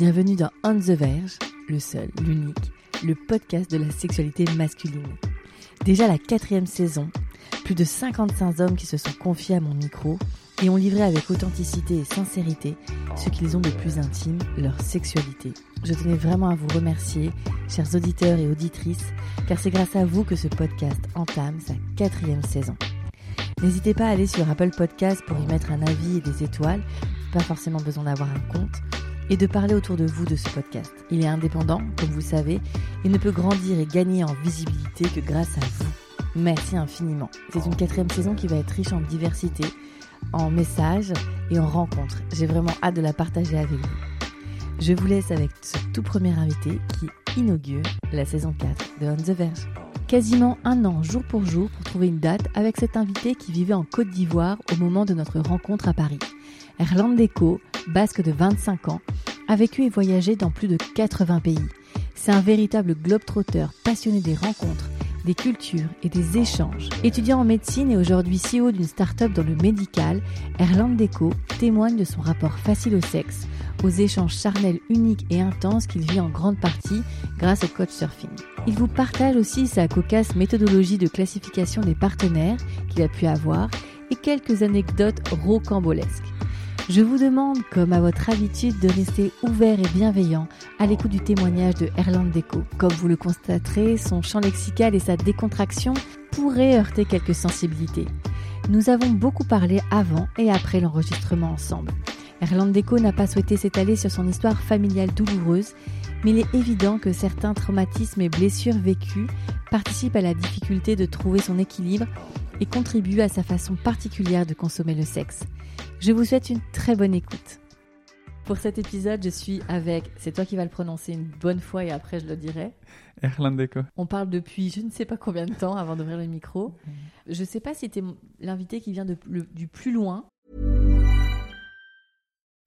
Bienvenue dans On the Verge, le seul, l'unique, le podcast de la sexualité masculine. Déjà la quatrième saison, plus de 55 hommes qui se sont confiés à mon micro et ont livré avec authenticité et sincérité ce qu'ils ont de plus intime, leur sexualité. Je tenais vraiment à vous remercier, chers auditeurs et auditrices, car c'est grâce à vous que ce podcast entame sa quatrième saison. N'hésitez pas à aller sur Apple Podcast pour y mettre un avis et des étoiles, pas forcément besoin d'avoir un compte, et de parler autour de vous de ce podcast. Il est indépendant, comme vous savez, et ne peut grandir et gagner en visibilité que grâce à vous. Merci infiniment. C'est une quatrième saison qui va être riche en diversité, en messages et en rencontres. J'ai vraiment hâte de la partager avec vous. Je vous laisse avec ce tout premier invité qui inaugure la saison 4 de On the Verge. Quasiment un an jour pour jour pour trouver une date avec cet invité qui vivait en Côte d'Ivoire au moment de notre rencontre à Paris. Erland Deco, basque de 25 ans, a vécu et voyagé dans plus de 80 pays. C'est un véritable globe-trotteur passionné des rencontres, des cultures et des échanges. Étudiant en médecine et aujourd'hui CEO d'une start-up dans le médical, Erland Deco témoigne de son rapport facile au sexe, aux échanges charnels uniques et intenses qu'il vit en grande partie grâce au coach surfing. Il vous partage aussi sa cocasse méthodologie de classification des partenaires qu'il a pu avoir et quelques anecdotes rocambolesques. Je vous demande, comme à votre habitude, de rester ouvert et bienveillant à l'écoute du témoignage de Erland Deco. Comme vous le constaterez, son champ lexical et sa décontraction pourraient heurter quelques sensibilités. Nous avons beaucoup parlé avant et après l'enregistrement ensemble. Erland Deco n'a pas souhaité s'étaler sur son histoire familiale douloureuse, mais il est évident que certains traumatismes et blessures vécues participent à la difficulté de trouver son équilibre et contribuent à sa façon particulière de consommer le sexe. Je vous souhaite une très bonne écoute. Pour cet épisode, je suis avec, c'est toi qui vas le prononcer une bonne fois et après je le dirai. Erland Deco. On parle depuis je ne sais pas combien de temps avant d'ouvrir le micro. Je ne sais pas si tu es l'invité qui vient de, le, du plus loin.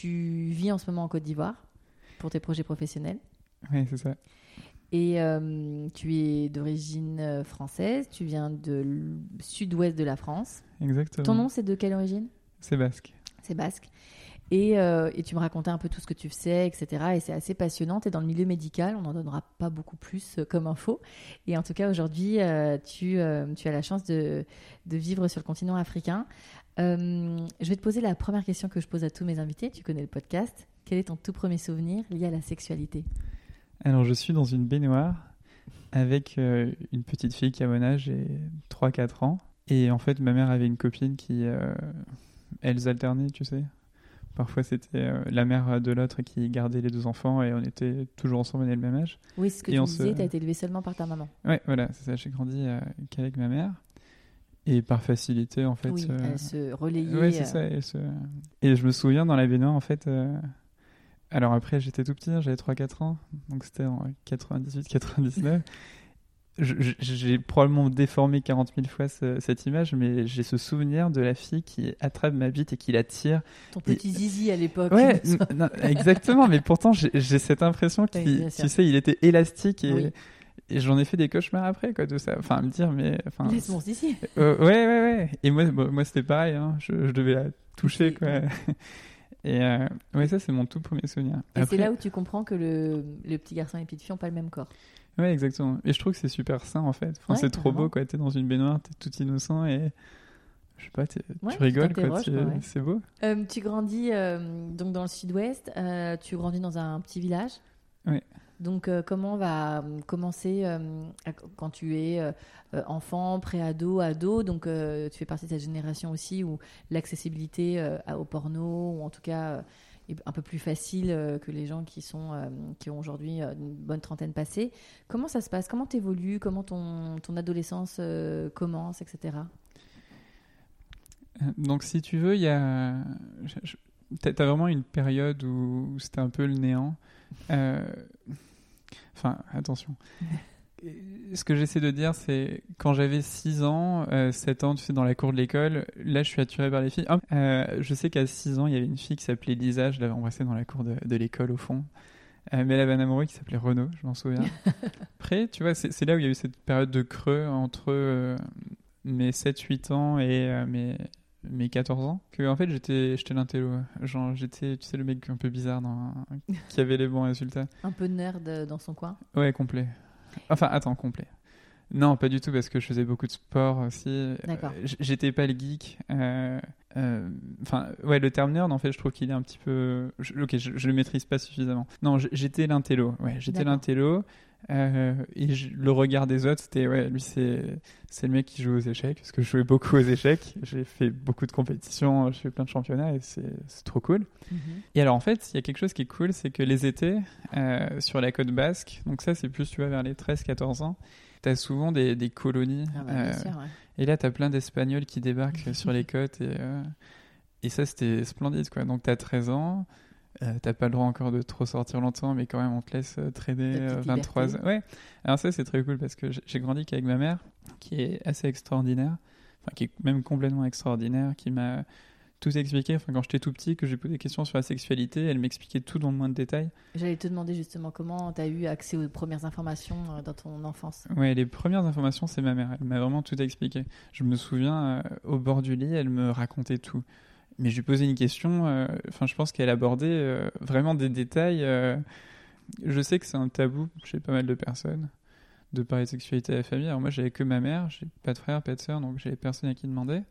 Tu vis en ce moment en Côte d'Ivoire pour tes projets professionnels Oui, c'est ça. et euh, tu es d'origine euh, française, tu viens de sud-ouest de la France. Exactement. Ton nom c'est de quelle origine? C'est basque. C'est basque. Et, euh, et tu me racontais un peu tout ce que tu sais, etc. Et c'est assez passionnant. Tu es dans le milieu médical, on n'en donnera pas beaucoup plus comme info. Et en tout cas, aujourd'hui, euh, tu, tu as la chance de, de vivre sur le continent africain. Euh, je vais te poser la première question que je pose à tous mes invités. Tu connais le podcast. Quel est ton tout premier souvenir lié à la sexualité? Alors, je suis dans une baignoire avec euh, une petite fille qui a mon âge, j'ai 3-4 ans. Et en fait, ma mère avait une copine qui. euh, elles alternaient, tu sais. Parfois, c'était la mère de l'autre qui gardait les deux enfants et on était toujours ensemble, on avait le même âge. Oui, ce que Et tu disais, se- tu as été élevé seulement par ta maman. Ouais, voilà, c'est ça, j'ai grandi qu'avec ma mère. Et par facilité, en fait. oui, euh, se relayait. Ouais, c'est ça. Et, je me souviens dans la baignoire, en fait. euh, Alors après, j'étais tout petit, hein, j'avais 3-4 ans, donc c'était en 98-99. Je- je- J'ai probablement déformé 40 000 fois ce- cette image, mais j'ai ce souvenir de la fille qui attrape ma bite et qui la tire. Ton petit zizi à l'époque. Ouais, non, exactement, mais pourtant j'ai cette impression qu'il, bien sûr. tu sais, il était élastique et, Oui. Et j'en ai fait des cauchemars après, quoi, de ça. Enfin, me dire, mais. Enfin, Laisse mon zizi. euh, ouais, ouais, ouais. Et moi, moi, c'était pareil. Hein. Je, je devais la toucher, quoi. Et euh, ouais, ça, c'est mon tout premier souvenir. Et c'est là où tu comprends que le, le petit garçon et la petite fille n'ont pas le même corps. Ouais, exactement. Et je trouve que c'est super sain, en fait. Enfin, Ouais, c'est trop beau, quoi. T'es dans une baignoire, t'es tout innocent et. Je sais pas, Ouais, tu rigoles, quoi. tu- ouais. C'est beau. Euh, tu grandis euh, donc dans le sud-ouest, euh, tu grandis dans un petit village. Oui. Donc euh, comment va euh, commencer euh, quand tu es enfant, pré-ado, ado, donc tu fais partie de cette génération aussi où l'accessibilité au porno, ou en tout cas est un peu plus facile que les gens qui, sont, qui ont aujourd'hui une bonne trentaine passée. Comment ça se passe? Comment t'évolues? Comment ton, ton adolescence commence, etc. Donc, si tu veux, il y a. t'as as vraiment une période où, c'était un peu le néant. Enfin, attention. Ce que j'essaie de dire, c'est quand j'avais 6 ans, 7 ans, tu sais, dans la cour de l'école, là, je suis attiré par les filles. je sais qu'à 6 ans, il y avait une fille qui s'appelait Lisa, je l'avais embrassée dans la cour de, de l'école, au fond. Euh, mais elle avait un amoureux qui s'appelait Renaud, je m'en souviens. Après, tu vois, c'est là où il y a eu cette période de creux entre euh, mes 7-8 ans et euh, mes, mes 14 ans. Que, en fait, j'étais l'intello. Genre, j'étais, tu sais, le mec un peu bizarre dans, qui avait les bons résultats. Un peu nerd dans son coin Ouais, complet. Enfin, attends, complet. Non, pas du tout, parce que je faisais beaucoup de sport aussi. D'accord. J'étais pas le geek. Euh, enfin, ouais, le terme nerd, en fait, je trouve qu'il est un petit peu. ok, je, le maîtrise pas suffisamment. Non, j'étais l'intello. Ouais, j'étais l'intello. Euh, et le regard des autres, c'était ouais, lui, c'est c'est le mec qui joue aux échecs, parce que je jouais beaucoup aux échecs. J'ai fait beaucoup de compétitions, je fais plein de championnats, et c'est trop cool. Mhm. Et alors, en fait, il y a quelque chose qui est cool, c'est que les étés, euh, sur la côte basque, donc ça, c'est plus, tu vois, vers les 13-14 ans, tu as souvent des, des colonies. Ah bah, sûr, ouais. Et là, tu as plein d'Espagnols qui débarquent sur les côtes. Et, euh, et ça, c'était splendide. Quoi. Donc, tu as 13 ans. Euh, t'as pas le droit encore de trop sortir longtemps, mais quand même, on te laisse euh, traîner 23 ans. Ouais. Alors, ça, c'est très cool parce que j'ai grandi qu'avec ma mère, qui est assez extraordinaire. Enfin, qui est même complètement extraordinaire, qui m'a tout expliqué. Enfin, quand j'étais tout petit, que j'ai posé des questions sur la sexualité, elle m'expliquait tout dans le moins de détails. J'allais te demander justement comment tu as eu accès aux premières informations euh, dans ton enfance. Ouais, les premières informations, c'est ma mère. Elle m'a vraiment tout expliqué. Je me souviens, euh, au bord du lit, elle me racontait tout. Mais je lui posais une question, euh, enfin, je pense qu'elle abordait vraiment des détails. je sais que c'est un tabou chez pas mal de personnes de parler de sexualité à la famille. Alors moi, j'avais que ma mère, j'ai pas de frère, pas de soeur, donc j'avais personne à qui demander.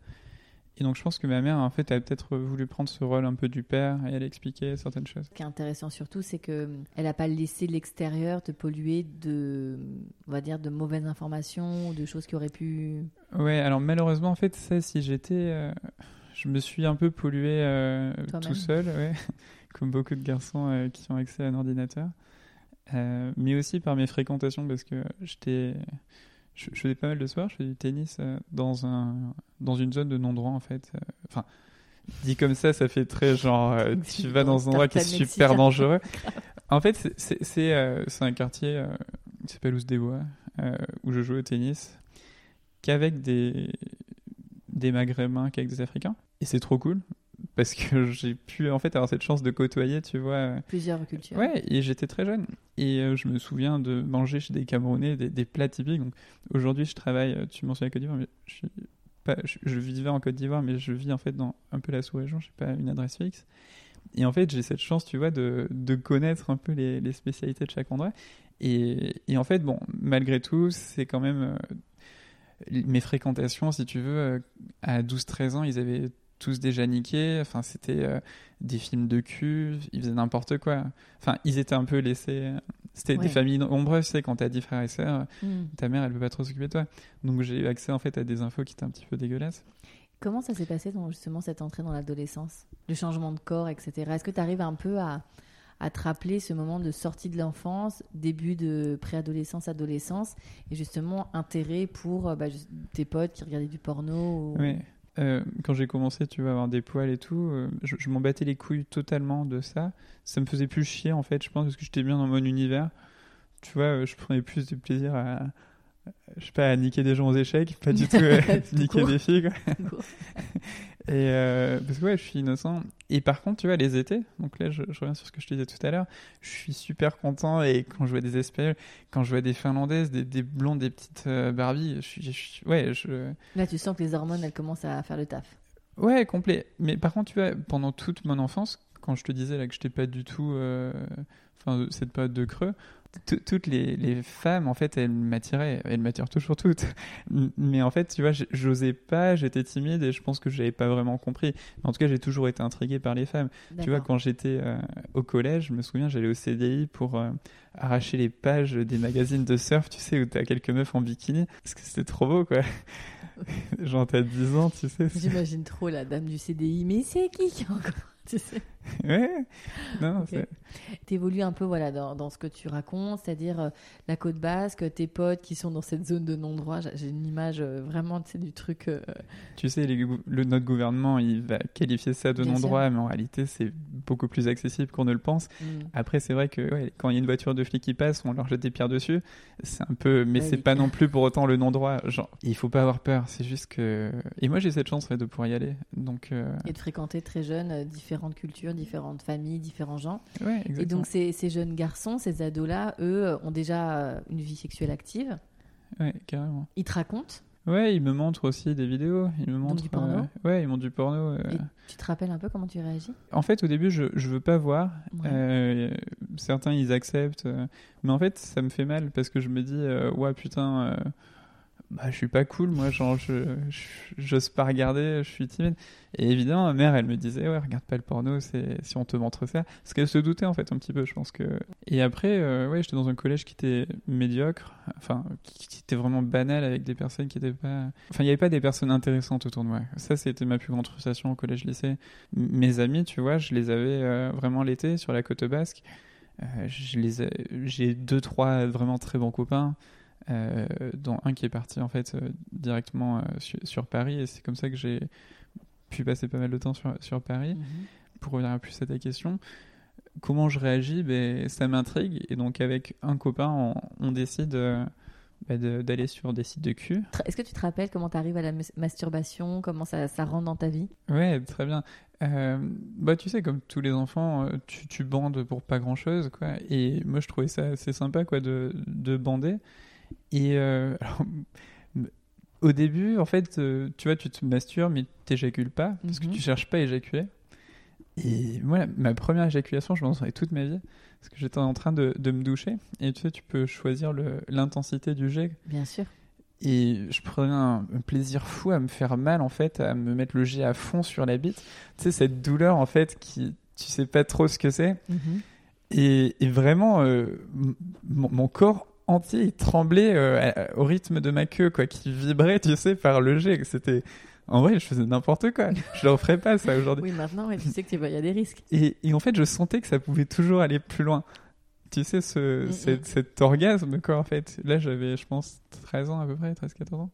Et donc je pense que ma mère, en fait, a peut-être voulu prendre ce rôle un peu du père et elle expliquer certaines choses. Ce qui est intéressant surtout, c'est que elle n'a pas laissé l'extérieur te polluer de, on va dire, de mauvaises informations ou de choses qui auraient pu. Ouais, alors malheureusement, en fait, ça, si j'étais, euh, je me suis un peu pollué euh, tout seul, ouais, comme beaucoup de garçons euh, qui ont accès à un ordinateur, mais aussi par mes fréquentations parce que j'étais je, faisais pas mal de soirs, je faisais du tennis euh, dans, un, dans une zone de non-droit en fait. Euh, enfin, dit comme ça, ça fait très genre euh, tu vas dans un endroit qui est super dangereux. en fait, c'est un quartier qui s'appelle Ousdevois où je joue au tennis qu'avec des, des Maghrébins qu'avec des Africains. Et c'est trop cool parce que j'ai pu en fait avoir cette chance de côtoyer, tu vois. Plusieurs cultures. Ouais, et j'étais très jeune. Et euh, je me souviens de manger chez des Camerounais des, plats typiques. Donc aujourd'hui, je travaille, euh, tu mentionnes la Côte d'Ivoire, mais je, suis pas, je, vivais en Côte d'Ivoire, mais je vis en fait dans un peu la sous-région, je n'ai pas une adresse fixe. Et en fait, j'ai cette chance, tu vois, de, de connaître un peu les, les, spécialités de chaque endroit. Et, et en fait, bon, malgré tout, c'est quand même. Euh, mes fréquentations, si tu veux, à 12-13 ans, ils avaient tous déjà niqués. Enfin, c'était euh, des films de cul, ils faisaient n'importe quoi. Enfin, ils étaient un peu laissés. C'était des familles nombreuses, tu sais, quand t'as 10 frères et sœurs, hmm. ta mère, elle peut pas trop s'occuper de toi. Donc, j'ai eu accès, en fait, à des infos qui étaient un petit peu dégueulasses. Comment ça s'est passé, justement, cette entrée dans l'adolescence? Le changement de corps, etc. Est-ce que tu arrives un peu à, à te rappeler ce moment de sortie de l'enfance, début de préadolescence, adolescence, et justement intérêt pour euh, bah, tes potes qui regardaient du porno Oui. Euh, quand j'ai commencé, tu vas avoir des poils et tout, euh, je, m'en battais les couilles totalement de ça. Ça me faisait plus chier en fait, je pense, parce que j'étais bien dans mon univers. Tu vois, euh, je prenais plus de plaisir à, je sais pas, à niquer des gens aux échecs, pas du tout à niquer des filles. Quoi. Et euh, parce que ouais, je suis innocent. Et par contre, tu vois, les étés, donc là, je, reviens sur ce que je te disais tout à l'heure, je suis super content. Et quand je vois des Espagnols, quand je vois des Finlandaises, des, des blondes, des petites euh, Barbie, je suis, ouais, je. Là, tu sens que les hormones, elles commencent à faire le taf. Ouais, complet. Mais par contre, tu vois, pendant toute mon enfance, quand je te disais là que je n'étais pas du tout, euh, enfin, cette période de creux, toutes les, femmes, en fait, elles m'attiraient. Elles m'attirent toujours toutes. Mais en fait, tu vois, j'osais pas, j'étais timide et je pense que je n'avais pas vraiment compris. en tout cas, j'ai toujours été intrigué par les femmes. Tu vois, quand j'étais euh, au collège, je me souviens, j'allais au CDI pour euh, arracher les pages des magazines de surf, tu sais, où tu as quelques meufs en bikini. Parce que c'était trop beau, quoi. Genre, t'as 10 ans, tu sais. J'imagine trop la dame du CDI. Mais c'est qui encore tu sais? ouais. Non, Ok. c'est- T'évolues un peu voilà, dans, dans ce que tu racontes, c'est-à-dire euh, la côte basque, tes potes qui sont dans cette zone de non-droit. J'ai- J'ai une image euh, vraiment tu sais, du truc. euh, Tu sais, les le, notre gouvernement, il va qualifier ça de non-droit, mais en réalité, c'est beaucoup plus accessible qu'on ne le pense. hmm. Après, c'est vrai que ouais, quand il y a une voiture de flic qui passe, on leur jette des pierres dessus. C'est un peu, mais Ouais, c'est oui. pas non plus pour autant le non-droit. Genre, il faut pas avoir peur. C'est juste que. Et moi, j'ai cette chance ouais, de pouvoir y aller. Donc, euh, Et de fréquenter très jeune différentes cultures, différentes familles, différents gens. ouais, Et donc ces, ces jeunes garçons, ces ados-là, eux, euh, ont déjà euh, une vie sexuelle active. Ouais, carrément. Ils te racontent. Ouais, ils me montrent aussi des vidéos. Ils me montrent. du porno euh, Ouais, ils montrent du porno. euh. Et tu te rappelles un peu comment tu réagis? En fait, au début, je, je veux pas voir. Ouais. Euh, certains, ils acceptent. mais en fait, ça me fait mal parce que je me dis, ouais, putain, bah, je suis pas cool, moi, genre, je, j'ose pas regarder, je suis timide. Et évidemment, ma mère, elle me disait, ouais, regarde pas le porno, c'est, si on te montre ça. Parce qu'elle se doutait, en fait, un petit peu, je pense que. Et après, euh, ouais, j'étais dans un collège qui était médiocre, enfin, qui, était vraiment banal avec des personnes qui étaient pas. Enfin, il y avait pas des personnes intéressantes autour de moi. Ça, c'était ma plus grande frustration au collège-lycée. Mes amis, tu vois, je les avais euh, vraiment l'été sur la côte basque. Euh, j'ai deux trois vraiment très bons copains euh, dont un qui est parti en fait euh, directement euh, sur, sur Paris et c'est comme ça que j'ai pu passer pas mal de temps sur, sur Paris Mhm. pour revenir plus à ta question comment je réagis ben, ça m'intrigue et donc avec un copain on, on décide de- d'aller sur des sites de cul Est-ce que tu te rappelles comment tu arrives à la mas- masturbation Comment ça, ça rentre dans ta vie? Ouais, très bien. Bah, tu sais, comme tous les enfants, tu, tu bandes pour pas grand chose, quoi. Et moi, je trouvais ça assez sympa, quoi, de, de bander. Et euh, alors, au début, en fait, euh, tu vois, tu te masturbes, mais t'éjacules pas, parce que Mhm. tu cherches pas à éjaculer. Et moi, la- ma première éjaculation, je m'en souviens toute ma vie, parce que j'étais en train de, de me doucher. Et tu sais, tu peux choisir l'intensité du jet. Bien sûr. Et je prenais un, un plaisir fou à me faire mal, en fait, à me mettre le jet à fond sur la bite. Tu sais, cette douleur, en fait, qui, tu sais pas trop ce que c'est. Mhm. Et, et vraiment, euh, mon corps entier, il tremblait euh, au rythme de ma queue, quoi, qui vibrait, tu sais, par le jet. C'était, en vrai, je faisais n'importe quoi. Je le referais pas, ça, aujourd'hui. Oui, maintenant, ouais, tu sais qu'il y a des risques. Et, et en fait, je sentais que ça pouvait toujours aller plus loin. Tu sais, ce, Mm, cet, mm. cet orgasme, quoi, en fait. Là, j'avais, je pense, 13 ans à peu près, 13-14 ans.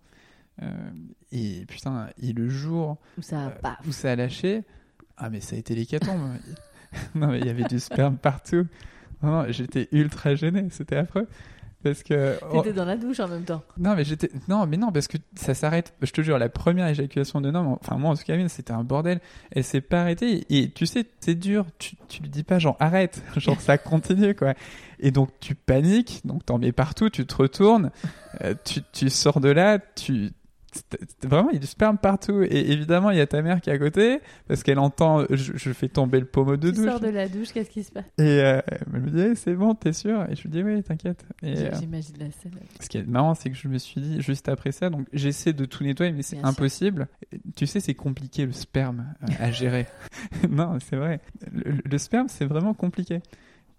Euh, et putain, et le jour ça, euh, où ça a lâché, ah, mais ça a été l'hécatombe. non, mais il y avait du sperme partout. Non, non, j'étais ultra gêné, c'était affreux. Parce que. oh, T'étais dans la douche en même temps. non, mais j'étais. Non, mais non, parce que ça s'arrête. Je te jure, la première éjaculation d'un homme, enfin, moi, en tout cas, c'était un bordel. Elle s'est pas arrêtée. Et tu sais, c'est dur. Tu, tu lui dis pas, genre, arrête. Genre, ça continue, quoi. Et donc, tu paniques. Donc, t'en mets partout. Tu te retournes. euh, tu, tu sors de là. Tu. Vraiment, il y a du sperme partout. Et évidemment, il y a ta mère qui est à côté. Parce qu'elle entend. Je, je fais tomber le pommeau de tu douche. sors de la douche, qu'est-ce qui se passe? Et euh, elle me dit, Eh, c'est bon, t'es sûr? Et je lui dis, oui, t'inquiète. Euh, J'imagine la scène. ce qui est marrant, c'est que je me suis dit, juste après ça, donc j'essaie de tout nettoyer, mais c'est sûr. impossible. Tu sais, c'est compliqué le sperme euh, à gérer. non, c'est vrai. Le, le sperme, c'est vraiment compliqué.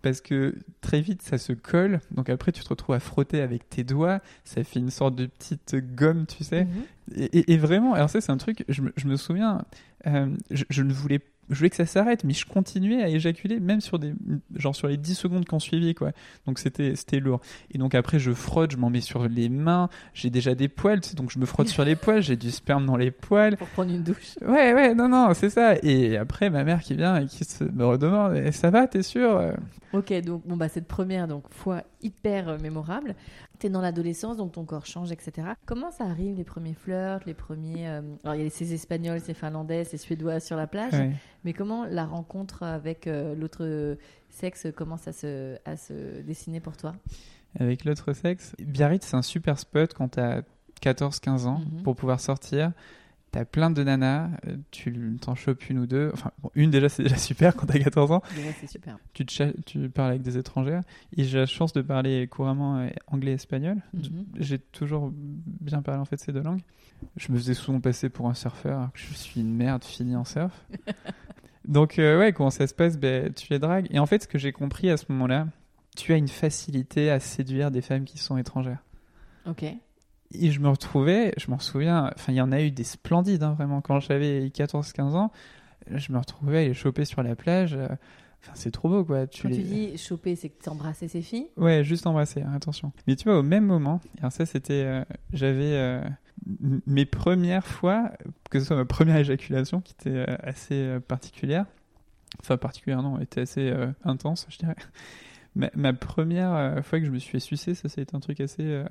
Parce que très vite, ça se colle. Donc après, tu te retrouves à frotter avec tes doigts. Ça fait une sorte de petite gomme, tu sais. Mhm. Et, et- et vraiment, alors ça, c'est un truc, je me, je me souviens, euh, je, je ne voulais je voulais que ça s'arrête, mais je continuais à éjaculer, même sur des, genre sur les 10 secondes qui ont suivi, quoi. Donc c'était, c'était lourd. Et donc après, je frotte, je m'en mets sur les mains, j'ai déjà des poils, donc je me frotte sur les poils, j'ai du sperme dans les poils. Pour prendre une douche. Ouais, ouais, non, non, c'est ça. Et après, ma mère qui vient et qui se, me redemande, Eh, ça va, t'es sûr Ok, donc bon bah cette première donc fois hyper euh, mémorable. T'es dans l'adolescence, donc ton corps change, etc. Comment ça arrive les premiers flirts, les premiers euh, Alors il y a ces Espagnols, ces Finlandais, ces Suédois sur la plage, ouais. mais comment la rencontre avec euh, l'autre sexe commence à se à se dessiner pour toi? Avec l'autre sexe? Biarritz, c'est un super spot quand t'as 14-15 ans Mhm. pour pouvoir sortir. T'as plein de nanas, euh, tu t'en chopes une ou deux. Enfin, bon, une déjà, c'est déjà super quand t'as 14 ans. Déjà c'est super. Tu, te tu parles avec des étrangères. Et j'ai la chance de parler couramment euh, anglais et espagnol. Mhm. J'ai toujours bien parlé en fait ces deux langues. Je me faisais souvent passer pour un surfeur, alors que je suis une merde finie en surf. Donc euh, ouais, comment ça se passe? Ben, Tu les dragues. Et en fait, ce que j'ai compris à ce moment-là, tu as une facilité à séduire des femmes qui sont étrangères. Ok. Et je me retrouvais, je m'en souviens, enfin il y en a eu des splendides, hein, vraiment, quand j'avais 14-15 ans. je me retrouvais à les choper sur la plage. euh, Enfin, c'est trop beau, quoi. Tu Quand les... tu dis choper, c'est que tu embrassais ces filles? Ouais, juste embrasser, hein, attention. Mais tu vois, au même moment, alors ça c'était, euh, j'avais euh, mes premières fois, que ce soit ma première éjaculation qui était euh, assez particulière, enfin particulière non, était assez intense, je dirais. Ma, ma première fois que je me suis fait sucer, ça c'était un truc assez,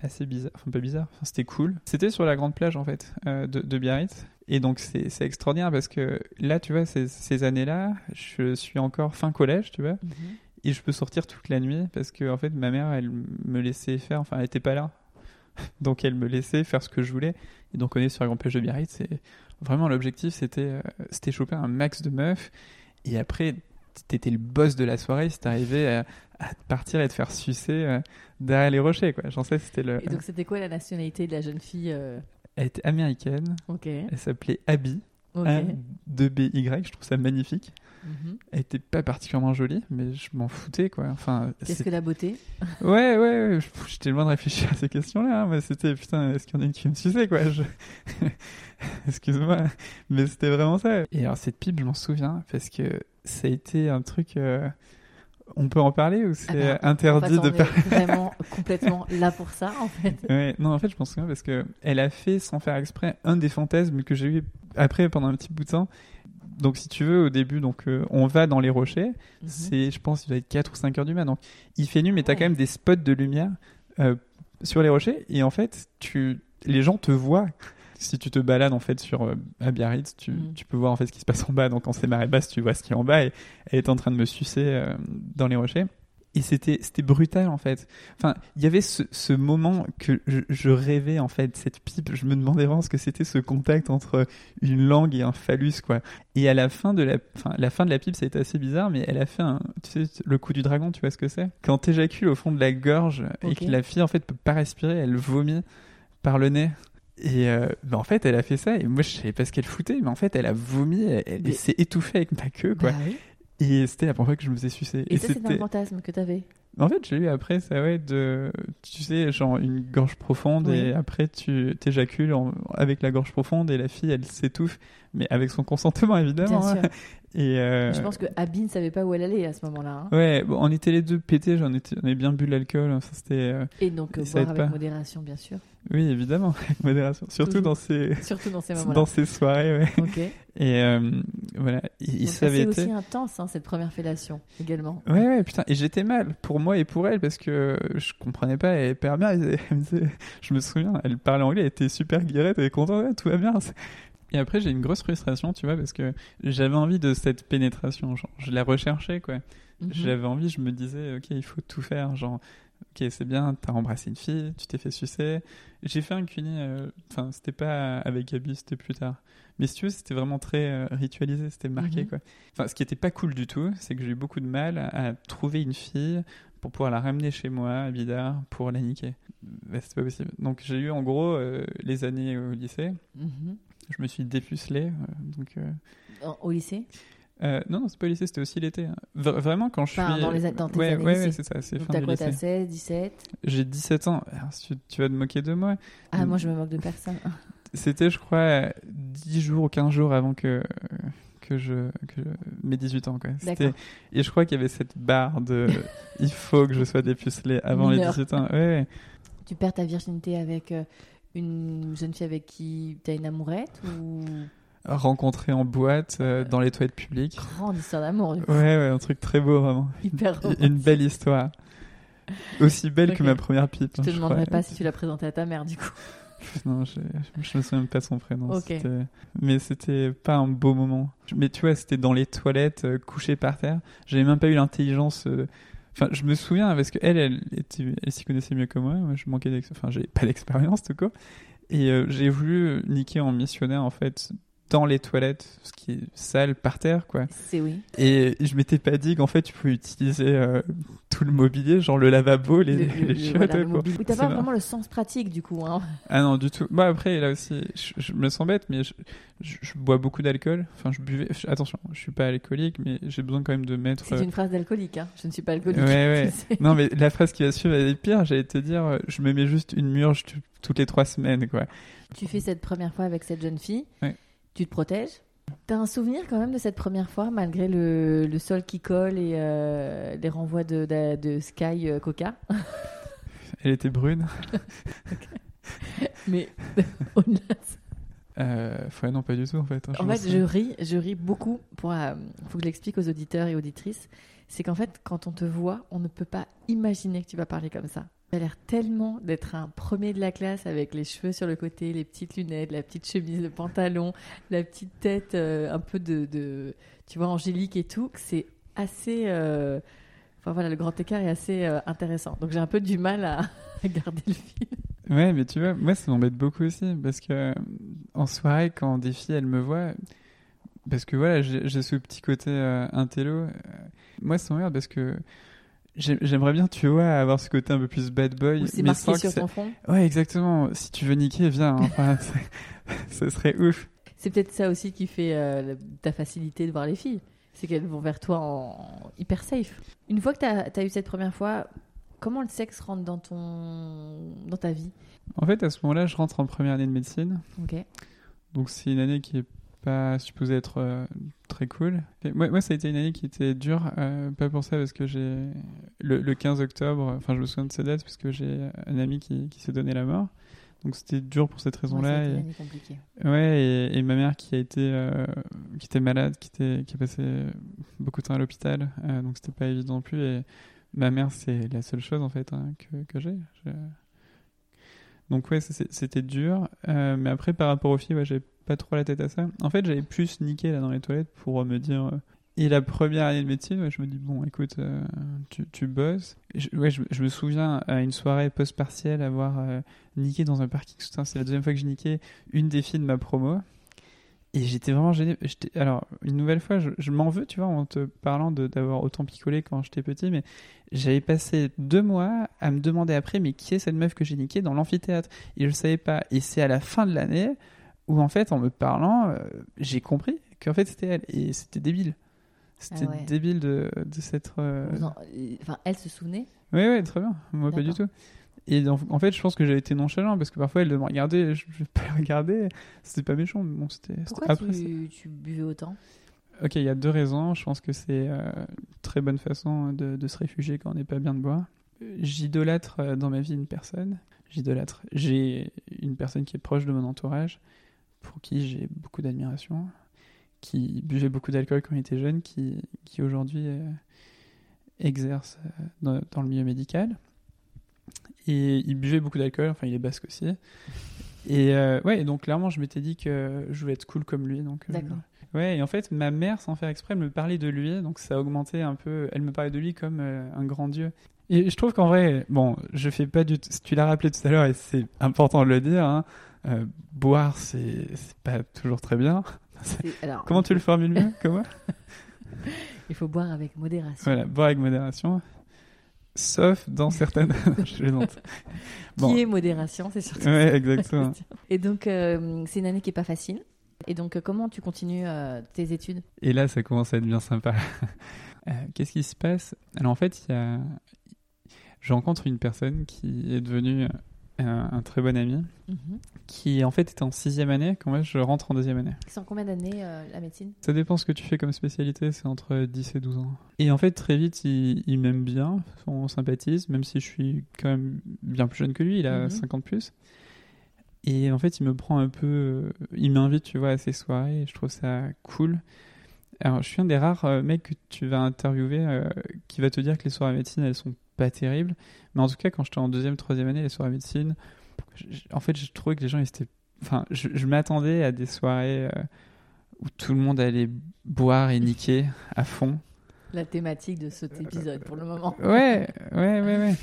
assez bizarre, enfin pas bizarre, enfin, c'était cool. C'était sur la grande plage en fait euh, de, de Biarritz. Et donc c'est extraordinaire parce que là, tu vois, ces, ces années-là, je suis encore fin collège, tu vois. Et je peux sortir toute la nuit parce que en fait ma mère elle me laissait faire enfin elle était pas là. Donc elle me laissait faire ce que je voulais. Et donc on est sur la grande plage de Biarritz et vraiment l'objectif c'était euh, c'était choper un max de meufs. Et après t'étais le boss de la soirée. Si t'arrivais à, à partir et te faire sucer euh, derrière les rochers quoi j'en sais c'était le Et donc, c'était quoi la nationalité de la jeune fille euh, elle était américaine Ok. elle s'appelait Abby Ok. A de B Y je trouve ça magnifique Mhm. elle était pas particulièrement jolie mais je m'en foutais quoi enfin Qu'est-ce que la beauté? Ouais, ouais, ouais. J'étais loin de réfléchir à ces questions-là. hein, mais c'était, putain, est-ce qu'il y en a une qui me suçait, quoi? Je... Excuse-moi. Mais c'était vraiment ça. Et alors, cette pipe, je m'en souviens, parce que ça a été un truc. euh, On peut en parler ou c'est Ah interdit en fait, de parler? vraiment complètement là pour ça, en fait. Ouais, non, en fait, je m'en souviens parce que elle a fait, sans faire exprès, un des fantasmes que j'ai eu après pendant un petit bout de temps. Donc, si tu veux, au début, donc, euh, on va dans les rochers. Mhm. C'est, je pense, il doit être 4 ou 5 heures du matin. Donc, il fait nuit, mais t'as Ouais. quand même des spots de lumière euh, sur les rochers. Et en fait, tu, les gens te voient. Si tu te balades en fait sur euh, à Biarritz, tu, Mhm. tu peux voir en fait ce qui se passe en bas. Donc, quand c'est marée basse, tu vois ce qui est en bas. Et elle est en train de me sucer euh, dans les rochers. Et c'était, c'était brutal en fait. Enfin, il y avait ce, ce moment que je, je rêvais en fait, cette pipe. Je me demandais vraiment ce que c'était ce contact entre une langue et un phallus quoi. Et à la fin de la, enfin, la fin de la pipe, ça a été assez bizarre, mais elle a fait un, tu sais, le coup du dragon, tu vois ce que c'est? Quand t'éjacules au fond de la gorge et que la fille en fait peut pas respirer, elle vomit par le nez. Et euh, ben, en fait, elle a fait ça et moi je savais pas ce qu'elle foutait, mais en fait, elle a vomi, elle, elle Mais- s'est étouffée avec ma queue quoi. Bah oui. Et c'était la première fois que je me faisais sucer. Et, ça, c'est un fantasme que t'avais. En fait, j'ai eu après ça, ouais, de, tu sais, genre une gorge profonde Oui. et après tu t'éjacules en- avec la gorge profonde et la fille, elle s'étouffe, mais avec son consentement évidemment. Bien hein. sûr. Et euh, Je pense que Abby ne savait pas où elle allait à ce moment-là. hein. ouais, bon, on était les deux pétés, j'en étais, on avait bien bu l'alcool, hein, ça c'était, euh, Et donc, euh, Ça boire aide avec pas. modération, bien sûr. oui évidemment, avec modération, surtout Toujours. dans ces, Surtout dans ces moments-là. dans ces soirées, ouais. Ok. Et euh, voilà, il, savait été. aussi intense, hein, cette première fellation, également. Ouais, ouais, putain. Et j'étais mal pour moi et pour elle parce que je comprenais pas. Elle parlait bien. Elle, elle me disait- je me souviens, elle parlait anglais, elle était super guirette, elle est contente, ouais, tout va bien. Et après, j'ai une grosse frustration, tu vois, parce que j'avais envie de cette pénétration. Genre, je la recherchais, quoi. Mhm. J'avais envie, je me disais, ok, il faut tout faire. Genre, ok, c'est bien, t'as embrassé une fille, tu t'es fait sucer. J'ai fait un cuni, euh, enfin, c'était pas avec Abby, c'était plus tard. Mais si tu veux, c'était vraiment très euh, ritualisé, c'était marqué, Mhm. quoi. Enfin, ce qui était pas cool du tout, c'est que j'ai eu beaucoup de mal à trouver une fille pour pouvoir la ramener chez moi à Bidar pour la niquer. Bah, c'était pas possible. Donc, j'ai eu en gros euh, les années au lycée. Mhm. Je me suis dépucelé. euh, donc, euh, Au lycée? Euh, non, non, c'est pas au lycée, c'était aussi l'été. hein. Vraiment, quand je Enfin, suis. dans les dans tes ouais, ouais, ouais, c'est ça, c'est fin t'as du quoi T'as lycée. 16, 17 J'ai 17 ans. Alors, tu, tu vas te moquer de moi. Ah, moi, je me moque de personne. C'était, je crois, 10 jours ou 15 jours avant que, que, je, que mes 18 ans. Quoi. Et je crois qu'il y avait cette barre de il faut que je sois dépucelé avant les Mineur. 18 ans. Ouais, ouais. Tu perds ta virginité avec euh, une jeune fille avec qui t'as une amourette ou? Rencontré en boîte, euh, dans les toilettes publiques. grande histoire d'amour. Ouais, ouais, un truc très beau, vraiment. Hyper Une-. Une belle histoire. Aussi belle que ma première pipe. Je hein, te je demanderai crois. pas si tu l'as présenté à ta mère du coup. Non, je, je me souviens même pas de son prénom. Ok. c'était- Mais c'était pas un beau moment. Mais tu vois, c'était dans les toilettes, euh, couché par terre. J'avais même pas eu l'intelligence. euh, Enfin, je me souviens parce que elle, elle, était- elle s'y connaissait mieux que moi. Moi, je manquais d'ex... Enfin, j'ai pas d'expérience, tout quoi. Et euh, j'ai voulu niquer en missionnaire, en fait, dans les toilettes, ce qui est sale, par terre, quoi. C'est oui. Et je m'étais pas dit qu'en fait, tu pouvais utiliser euh, tout le mobilier, genre le lavabo, les, Le- les le- chiottes, voilà, quoi. t'as pas marrant. vraiment le sens pratique du coup. Hein. Ah non, du tout. Bah après, là aussi, je, je me sens bête, mais je, je- je bois beaucoup d'alcool. Enfin, je buvais. attention, je suis pas alcoolique, mais j'ai besoin quand même de mettre. C'est euh, une phrase d'alcoolique. Hein. Je ne suis pas alcoolique. Ouais, ouais. Non, mais la phrase qui va suivre, elle est pire. J'allais te dire, euh, je me mets juste une murge toutes les trois semaines, quoi. Tu fais cette première fois avec cette jeune fille. Ouais. Tu te protèges. T'as un souvenir quand même de cette première fois, malgré le, le sol qui colle et euh, les renvois de, de, de Sky euh, Coca? Elle était brune. Mais au-delà de ça- Euh, ouais, non, pas du tout en fait. hein, En fait, je ris, je ris beaucoup. Pour, euh, faut que je l'explique aux auditeurs et auditrices. C'est qu'en fait, quand on te voit, on ne peut pas imaginer que tu vas parler comme ça. Tu as l'air tellement d'être un premier de la classe avec les cheveux sur le côté, les petites lunettes, la petite chemise, le pantalon, la petite tête euh, un peu de, tu vois, angélique et tout. que C'est assez. euh, Enfin voilà, le grand écart est assez euh, intéressant. Donc j'ai un peu du mal à, garder le fil. Ouais, mais tu vois, moi ça m'embête beaucoup aussi parce que en soirée, quand des filles elles me voient, parce que voilà, j'ai ce petit côté euh, intello, moi ça m'emmerde parce que j'ai- j'aimerais bien, tu vois, avoir ce côté un peu plus bad boy. Ou c'est mais sans marqué sur ça- ton front. Ouais, exactement. Si tu veux niquer, viens. hein. Enfin, ce serait ouf. C'est peut-être ça aussi qui fait euh, ta facilité de voir les filles. C'est qu'elles vont vers toi en hyper safe. Une fois que tu as, eu cette première fois, comment le sexe rentre dans, ton... dans ta vie? En fait, à ce moment-là, je rentre en première année de médecine. Ok. Donc c'est une année qui est pas supposée être euh, très cool. Et moi, moi, ça a été une année qui était dure, euh, pas pour ça, parce que j'ai le, le 15 octobre, enfin je me souviens de cette date, parce que j'ai un ami qui, qui s'est donné la mort. Donc c'était dur pour cette Ouais, raison-là. une et-. Ouais, et, et ma mère qui a été, euh, qui était malade, qui, était, qui a passé beaucoup de temps à l'hôpital, euh, donc c'était pas évident non plus. Et ma mère, c'est la seule chose en fait hein, que, que j'ai. Je- Donc ouais, c'était dur. Euh, mais après, par rapport aux filles, ouais, j'avais pas trop la tête à ça. En fait, j'avais plus niqué là dans les toilettes pour me dire. euh, Et la première année de médecine, je me dis bon, écoute, euh, tu, tu bosses. Je, ouais, je, me souviens à une soirée post-partielle avoir euh, niqué dans un parking. C'est la deuxième fois que je niquais une des filles de ma promo. Et j'étais vraiment gêné. Alors, une nouvelle fois, je, m'en veux, tu vois, en te parlant d'avoir autant picolé quand j'étais petit, mais j'avais passé deux mois à me demander après, mais qui est cette meuf que j'ai niquée dans l'amphithéâtre? Et je savais pas. Et c'est à la fin de l'année où, en fait, en me parlant, euh, j'ai compris qu'en fait, c'était elle. Et c'était débile. C'était Ah ouais. débile de, de s'être. euh, Vous en- Enfin, elle se souvenait oui, oui, très bien. Moi, pas du tout. Et en fait, je pense que j'ai été nonchalant parce que parfois elle me regardait, je ne vais pas la regarder. C'était pas méchant, mais bon, c'était. c'était- Pourquoi Après, tu, tu buvais autant? Ok, il y a deux raisons. Je pense que c'est euh, une très bonne façon de, de se réfugier quand on n'est pas bien de boire. J'idolâtre euh, dans ma vie une personne. J'idolâtre. J'ai une personne qui est proche de mon entourage, pour qui j'ai beaucoup d'admiration, qui buvait beaucoup d'alcool quand il était jeune, qui, qui aujourd'hui euh, exerce euh, dans, dans le milieu médical. Et il buvait beaucoup d'alcool, enfin il est basque aussi. Et euh, ouais, et donc clairement, je m'étais dit que je voulais être cool comme lui. Donc, euh, D'accord. Ouais, et en fait, ma mère, sans faire exprès, elle me parlait de lui, donc ça a augmenté un peu. Elle me parlait de lui comme euh, un grand dieu. Et je trouve qu'en vrai, bon, je fais pas du tout. Tu l'as rappelé tout à l'heure, et c'est important de le dire. hein, euh, boire, c'est pas toujours très bien. Alors, Comment tu le formules mieux que moi Il faut boire avec modération. Voilà, boire avec modération. Sauf dans certaines. je. Bon. Qui est modération, c'est surtout Ouais, ça, exactement. Et donc, euh, c'est une année qui est pas facile. Et donc, euh, comment tu continues euh, tes études? Et là, ça commence à être bien sympa. Euh, Qu'est-ce qui se passe? Alors en fait, il y a... je rencontre une personne qui est devenue un, un très bon ami, qui en fait était en sixième année quand moi je rentre en deuxième année. C'est en combien d'années euh, la médecine? Ça dépend ce que tu fais comme spécialité, c'est entre 10 et 12 ans. Et en fait, très vite, il, il m'aime bien, on sympathise, même si je suis quand même bien plus jeune que lui, il a Mhm. 50 plus. Et en fait, il me prend un peu. euh, Il m'invite, tu vois, à ses soirées, et je trouve ça cool. Alors, je suis un des rares euh, mecs que tu vas interviewer euh, qui va te dire que les soirées médecine, elles sont pas terribles. Mais en tout cas, quand j'étais en deuxième, troisième année, les soirées médecine, en fait, je trouvais que les gens, ils étaient. Enfin, je, je m'attendais à des soirées euh, où tout le monde allait boire et niquer à fond. La thématique de cet épisode pour le moment. Ouais, ouais, ouais, ouais.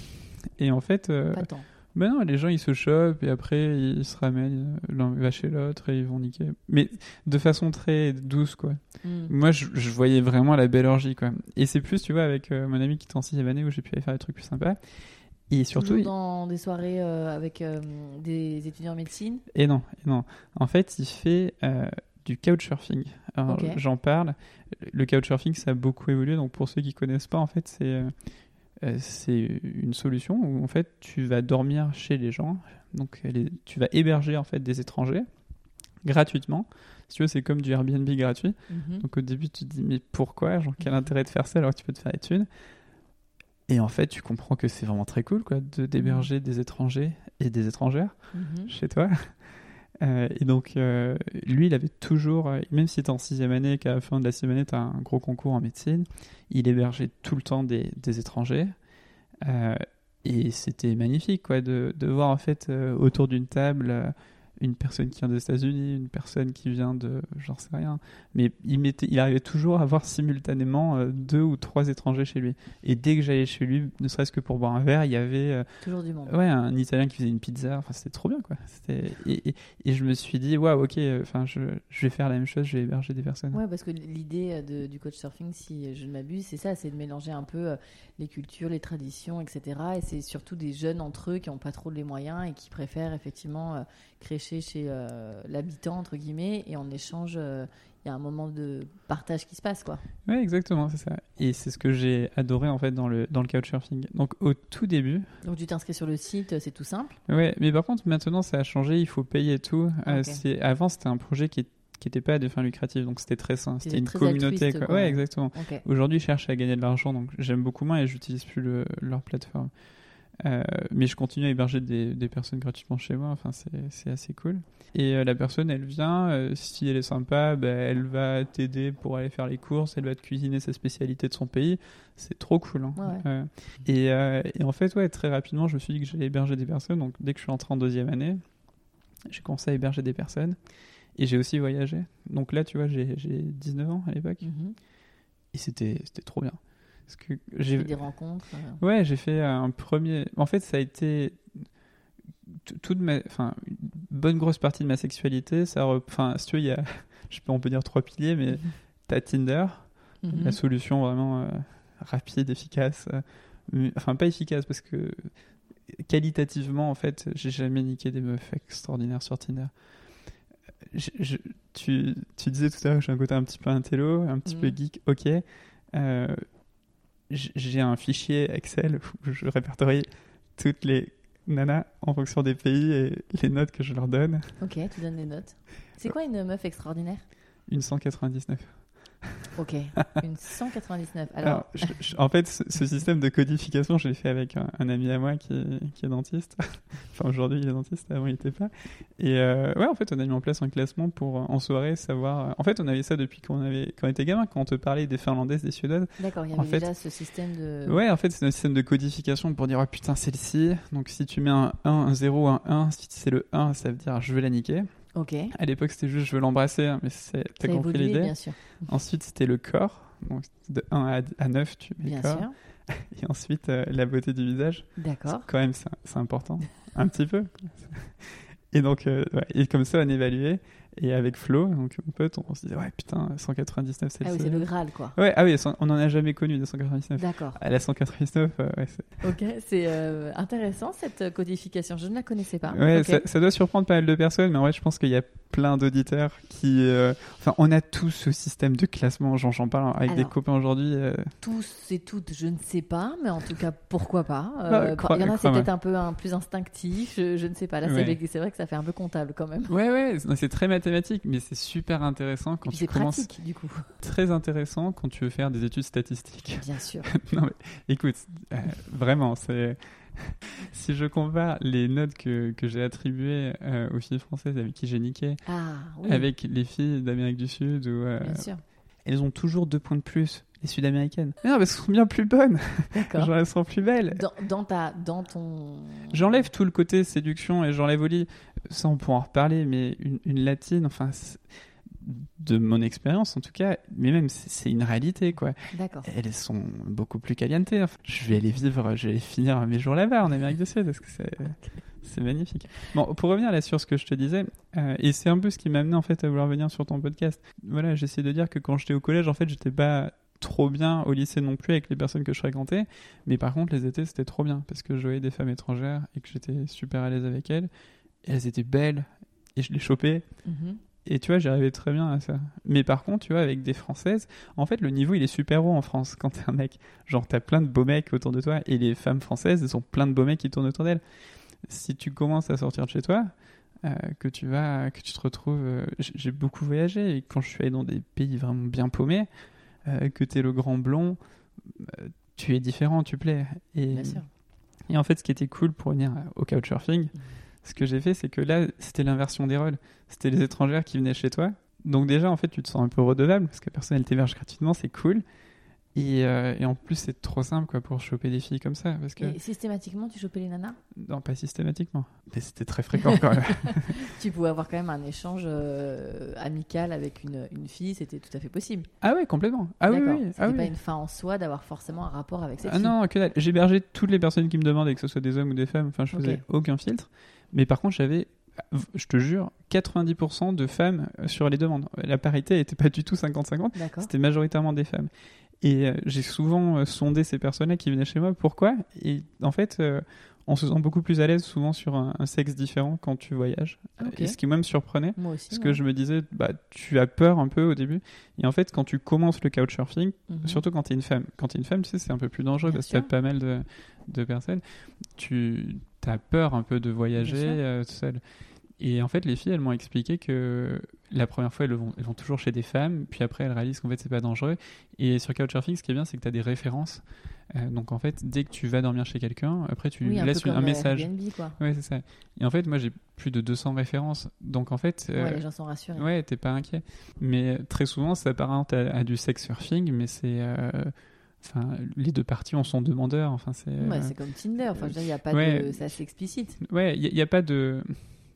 Et en fait, euh, Pas tant. Ben non, les gens ils se chopent et après ils se ramènent, euh, l'un va chez l'autre et ils vont niquer. Mais de façon très douce, quoi. Hmm. Moi, je, je voyais vraiment la belle orgie, quoi. Et c'est plus, tu vois, avec euh, mon ami qui était en sixième année où j'ai pu aller faire des trucs plus sympas. Et surtout. Toujours il- dans des soirées euh, avec euh, des étudiants en médecine. Et non, et non. En fait, il fait du couchsurfing. Alors, j'en parle. Le couchsurfing, ça a beaucoup évolué. Donc, pour ceux qui connaissent pas, en fait, c'est euh, c'est une solution où, en fait, tu vas dormir chez les gens. Donc, les- tu vas héberger, en fait, des étrangers gratuitement. Si tu veux, c'est comme du Airbnb gratuit. Mhm. Donc au début, tu te dis, mais pourquoi? Genre, quel intérêt de faire ça alors que tu peux te faire thunes? Et en fait, tu comprends que c'est vraiment très cool quoi, de d'héberger des étrangers et des étrangères Mhm. chez toi. Euh, et donc, euh, lui, il avait toujours, euh, même si tu en sixième année, qu'à la fin de la sixième année, tu as un gros concours en médecine, il hébergeait tout le temps des, étrangers. Et c'était magnifique, quoi, de, de voir en fait autour d'une table une personne qui vient des États-Unis, une personne qui vient de, j'en sais rien, mais il, mettait, il arrivait toujours à avoir simultanément euh, deux ou trois étrangers chez lui. Et dès que j'allais chez lui, ne serait-ce que pour boire un verre, il y avait euh, Toujours du monde. Ouais, un Italien qui faisait une pizza. Enfin, c'était trop bien, quoi. C'était et, et, et je me suis dit, waouh, ok. Enfin, je, je vais faire la même chose. Je vais héberger des personnes. Ouais, parce que l'idée euh, du coach surfing, si je ne m'abuse, c'est ça, c'est de mélanger un peu euh, les cultures, les traditions, etc. Et c'est surtout des jeunes entre eux qui n'ont pas trop les moyens et qui préfèrent effectivement euh, crécher chez euh, l'habitant, entre guillemets, et en échange, euh, il y a un moment de partage qui se passe, quoi. Ouais, exactement, c'est ça. Et c'est ce que j'ai adoré en fait dans le dans le couchsurfing. Donc au tout début, Donc tu t'inscris sur le site, c'est tout simple. ouais. Mais par contre, maintenant, ça a changé. Il faut payer et tout. Euh, avant, c'était un projet qui qui était pas à des fins lucratives, donc c'était très sain. C'était une communauté. Quoi. quoi. Ouais, exactement. Aujourd'hui, ils cherchent à gagner de l'argent, donc j'aime beaucoup moins et j'utilise plus le- leur plateforme. Euh, mais je continue à héberger des, des personnes gratuitement chez moi, enfin c'est assez cool. Et euh, la personne, elle vient, euh, si elle est sympa, bah, elle va t'aider pour aller faire les courses, elle va te cuisiner sa spécialité de son pays. C'est trop cool. hein. Ouais. Et, et en fait, ouais, très rapidement, je me suis dit que j'allais héberger des personnes. Donc dès que je suis entré en deuxième année, j'ai commencé à héberger des personnes. Et j'ai aussi voyagé. Donc là, tu vois, j'ai j'ai 19 ans à l'époque. Mhm. Et c'était c'était trop bien. Parce que Tu j'ai fais des rencontres. euh, ouais, j'ai fait un premier en fait, ça a été toute ma enfin une bonne grosse partie de ma sexualité, ça re- enfin si tu veux, il y a je sais pas, on peut dire trois piliers mais t'as Tinder, mhm. la solution vraiment euh, rapide, efficace euh, enfin pas efficace parce que qualitativement en fait, j'ai jamais niqué des meufs extraordinaires sur Tinder. Je- je- tu, tu disais tout à l'heure que j'ai un côté un petit peu intello, un petit Mhm. peu geek, ok. Euh, j'ai un fichier Excel où je répertorie toutes les nanas en fonction des pays et les notes que je leur donne. Ok, tu donnes des notes. C'est quoi une meuf extraordinaire? Une 199. Ok, une 199. Alors, Alors, je- je- en fait, ce, ce système de codification, je l'ai fait avec un, un ami à moi qui est, qui est dentiste. enfin, aujourd'hui, il est dentiste, avant, il n'était pas. Et euh, ouais, en fait, on a mis en place un classement pour, euh, en soirée, savoir. En fait, on avait ça depuis qu'on avait, quand on était gamin, quand on te parlait des Finlandaises, des Suédoises. d'accord, il y en avait fait- déjà ce système de. Ouais, en fait, c'est un système de codification pour dire, oh putain, celle-ci. Donc, si tu mets un 1, un 0, un 1, si c'est le 1, ça veut dire je veux la niquer. Ok. À l'époque, c'était juste je veux l'embrasser, hein, mais c'est- Ça t'as a compris évolué, l'idée. bien sûr. Ensuite, c'était le corps. Donc, de 1 à, à 9, tu mets Bien le corps. sûr. Et ensuite, euh, la beauté du visage. D'accord. Quand même, c'est c'est important. Un petit peu. Et donc, euh, ouais, et comme ça, on évaluait. Et avec Flo, donc mon pote, on se disait, ouais, putain, 199, c'est Ah le oui, c'est le Graal, quoi. Ouais, ah oui, on n'en a jamais connu des 199. D'accord. À la 199, euh, ouais, c'est- Ok, c'est euh, intéressant cette euh, codification. Je ne la connaissais pas. ouais Ok. ça, ça doit surprendre pas mal de personnes, mais en vrai, je pense qu'il y a plein d'auditeurs qui. euh, Enfin, on a tous ce système de classement. J'en j'en parle avec des Alors. copains aujourd'hui. euh, Tous et toutes, je ne sais pas, mais en tout cas, pourquoi pas. Bah, crois- il y en a, c'est peut-être un peu plus instinctif, je, je ne sais pas. Là, c'est Ouais. vrai- c'est vrai que ça fait un peu comptable quand même. Ouais, ouais, c'est c'est très mathématique, mais c'est super intéressant quand tu c'est commences. pratique, du coup. Très intéressant quand tu veux faire des études statistiques. Bien sûr. non mais écoute, euh, vraiment, c'est si je compare les notes que, que j'ai attribuées euh, aux filles françaises avec qui j'ai niqué Ah, oui, avec les filles d'Amérique du Sud, où, euh, bien sûr. elles ont toujours deux points de plus, les Sud-américaines. Mais non, parce qu'elles sont bien plus bonnes, D'accord. elles sont plus belles. Dans, dans ta, dans ton. J'enlève tout le côté séduction et j'enlève au lit. Ça, on pourra en reparler, mais une, une latine, enfin, de mon expérience en tout cas, mais même c'est une réalité quoi. D'accord. Elles sont beaucoup plus calientes. Enfin, je vais aller vivre, je vais aller finir mes jours là-bas en Amérique du Sud parce que c'est c'est magnifique. Bon, pour revenir là sur ce que je te disais, euh, et c'est un peu ce qui m'a amené en fait à vouloir venir sur ton podcast. Voilà, j'essaie de dire que quand j'étais au collège, en fait, j'étais pas trop bien au lycée non plus avec les personnes que je fréquentais, mais par contre les étés c'était trop bien parce que je voyais des femmes étrangères et que j'étais super à l'aise avec elles. Et elles étaient belles et je les chopais Mhm. et tu vois, j'arrivais très bien à ça. Mais par contre, tu vois, avec des Françaises, en fait, le niveau, il est super haut en France quand t'es un mec. Genre, t'as plein de beaux mecs autour de toi, et les femmes françaises, elles ont plein de beaux mecs qui tournent autour d'elles. Si tu commences à sortir de chez toi, euh, que tu vas, que tu te retrouves. euh, J'ai beaucoup voyagé et quand je suis allé dans des pays vraiment bien paumés, euh, que tu es le grand blond, euh, tu es différent, tu plais. Et, Bien sûr. et en fait, ce qui était cool pour venir au couchsurfing, ce que j'ai fait, c'est que là, c'était l'inversion des rôles. C'était les étrangères qui venaient chez toi. Donc déjà, en fait, tu te sens un peu redevable parce que personne ne t'héberge gratuitement, c'est cool. Et, euh, et en plus, c'est trop simple quoi, pour choper des filles comme ça. Parce que... Et systématiquement, tu chopais les nanas? Non, pas systématiquement. Mais c'était très fréquent quand même. Tu pouvais avoir quand même un échange euh, amical avec une, une fille, c'était tout à fait possible. ah ouais, complètement. Ah oui, oui. C'était Ah, pas oui. une fin en soi d'avoir forcément un rapport avec cette Ah fille. non, que dalle. J'hébergeais toutes les personnes qui me demandaient, que ce soit des hommes ou des femmes. Enfin, je faisais aucun filtre. Mais par contre, j'avais, je te jure, 90% de femmes sur les demandes. La parité était pas du tout 50-50. D'accord. C'était majoritairement des femmes. Et euh, j'ai souvent euh, sondé ces personnes-là qui venaient chez moi. Pourquoi? Et en fait, euh, on se sent beaucoup plus à l'aise souvent sur un, un sexe différent quand tu voyages. Et ce qui, moi, me surprenait. Moi aussi. Parce ouais. que je me disais, bah, tu as peur un peu au début. Et en fait, quand tu commences le couchsurfing, Mhm. surtout quand tu es une femme, quand tu es une femme, tu sais, c'est un peu plus dangereux Bien parce qu'il y a pas mal de, de personnes. Tu as peur un peu de voyager euh, seule. Et en fait, les filles, elles m'ont expliqué que la première fois, elles vont, elles vont toujours chez des femmes, puis après, elles réalisent qu'en fait, c'est pas dangereux. Et sur Couchsurfing, ce qui est bien, c'est que tu as des références. Euh, donc, en fait, dès que tu vas dormir chez quelqu'un, après, tu oui, un laisses une- un le message. Airbnb, quoi. Ouais, c'est ça. Et en fait, moi, j'ai plus de 200 références. Donc, en fait, euh, Ouais, les gens sont rassurés. Ouais, t'es pas inquiet. Mais euh, très souvent, ça s'apparente à, à du sex surfing, mais c'est. euh, Enfin, les deux parties en sont demandeurs. Enfin, c'est. Ouais, euh, c'est comme Tinder. Enfin, je veux dire, il n'y a pas Ouais. de. C'est assez explicite. ouais, il n'y a, pas de.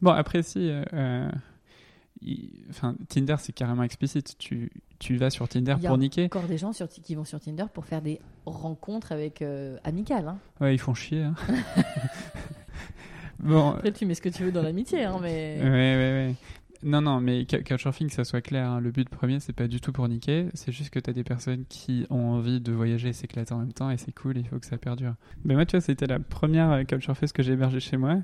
Bon, après, si. euh, euh, Enfin, Tinder, c'est carrément explicite. Tu, tu vas sur Tinder Il y a pour niquer. encore des gens sur, qui vont sur Tinder pour faire des rencontres avec euh, amicales. Hein. Ouais, ils font chier. hein. bon, Après, tu mets ce que tu veux dans l'amitié, hein, mais. Ouais, ouais, ouais. Non, non, mais cou- Couchsurfing, que ça soit clair, hein, le but premier, c'est pas du tout pour niquer, c'est juste que t'as des personnes qui ont envie de voyager et s'éclater en même temps, et c'est cool, il faut que ça perdure. Mais moi, tu vois, c'était la première euh, Couchsurfing que j'ai hébergée chez moi,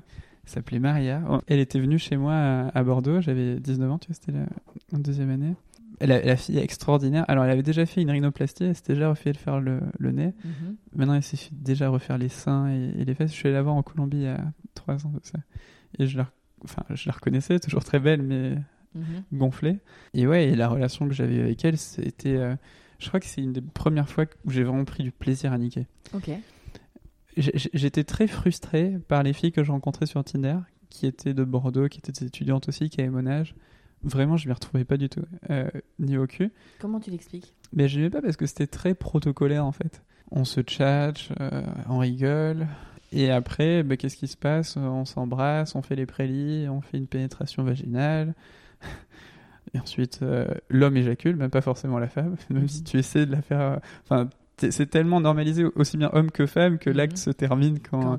s'appelait Maria. Elle était venue chez moi à, à Bordeaux, j'avais 19 ans, tu vois, c'était la, deuxième année. La, la fille est extraordinaire. Alors, elle avait déjà fait une rhinoplastie, elle s'était déjà refait faire le, le nez. Mhm. Maintenant, elle s'est fait déjà refaire les seins et, et les fesses. Je suis allé la voir en Colombie il y a 3 ans de ça. Et je la, enfin, je la reconnaissais, toujours très belle, mais Mhm. gonflée. Et ouais, et la relation que j'avais avec elle, c'était. euh, je crois que c'est une des premières fois où j'ai vraiment pris du plaisir à niquer. Ok. J'étais très frustré par les filles que je rencontrais sur Tinder, qui étaient de Bordeaux, qui étaient des étudiantes aussi, qui avaient mon âge. Vraiment, je m'y retrouvais pas du tout, euh, ni au cul. Comment tu l'expliques? Mais je n'aimais pas parce que c'était très protocolaire en fait. On se tchatche, euh, on rigole. Et après, bah, qu'est-ce qui se passe? On s'embrasse, on fait les prélis, on fait une pénétration vaginale. Et ensuite, euh, l'homme éjacule, même pas forcément la femme, même si tu essaies de la faire. euh, Enfin, c'est tellement normalisé, aussi bien homme que femme, que l'acte Mhm. se termine quand.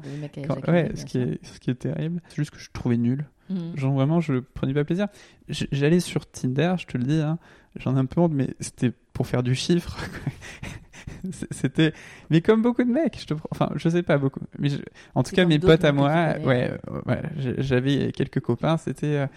Ouais, ce qui, est, ce qui est terrible. C'est juste que je trouvais nul. Mhm. Genre vraiment, je prenais pas plaisir. J'allais sur Tinder, je te le dis, hein, j'en ai un peu honte, mais c'était pour faire du chiffre. C'était, mais comme beaucoup de mecs, je te, enfin, je sais pas beaucoup, mais je- en tout cas, mes potes à moi, ouais, euh, ouais, j'avais quelques copains, c'était euh,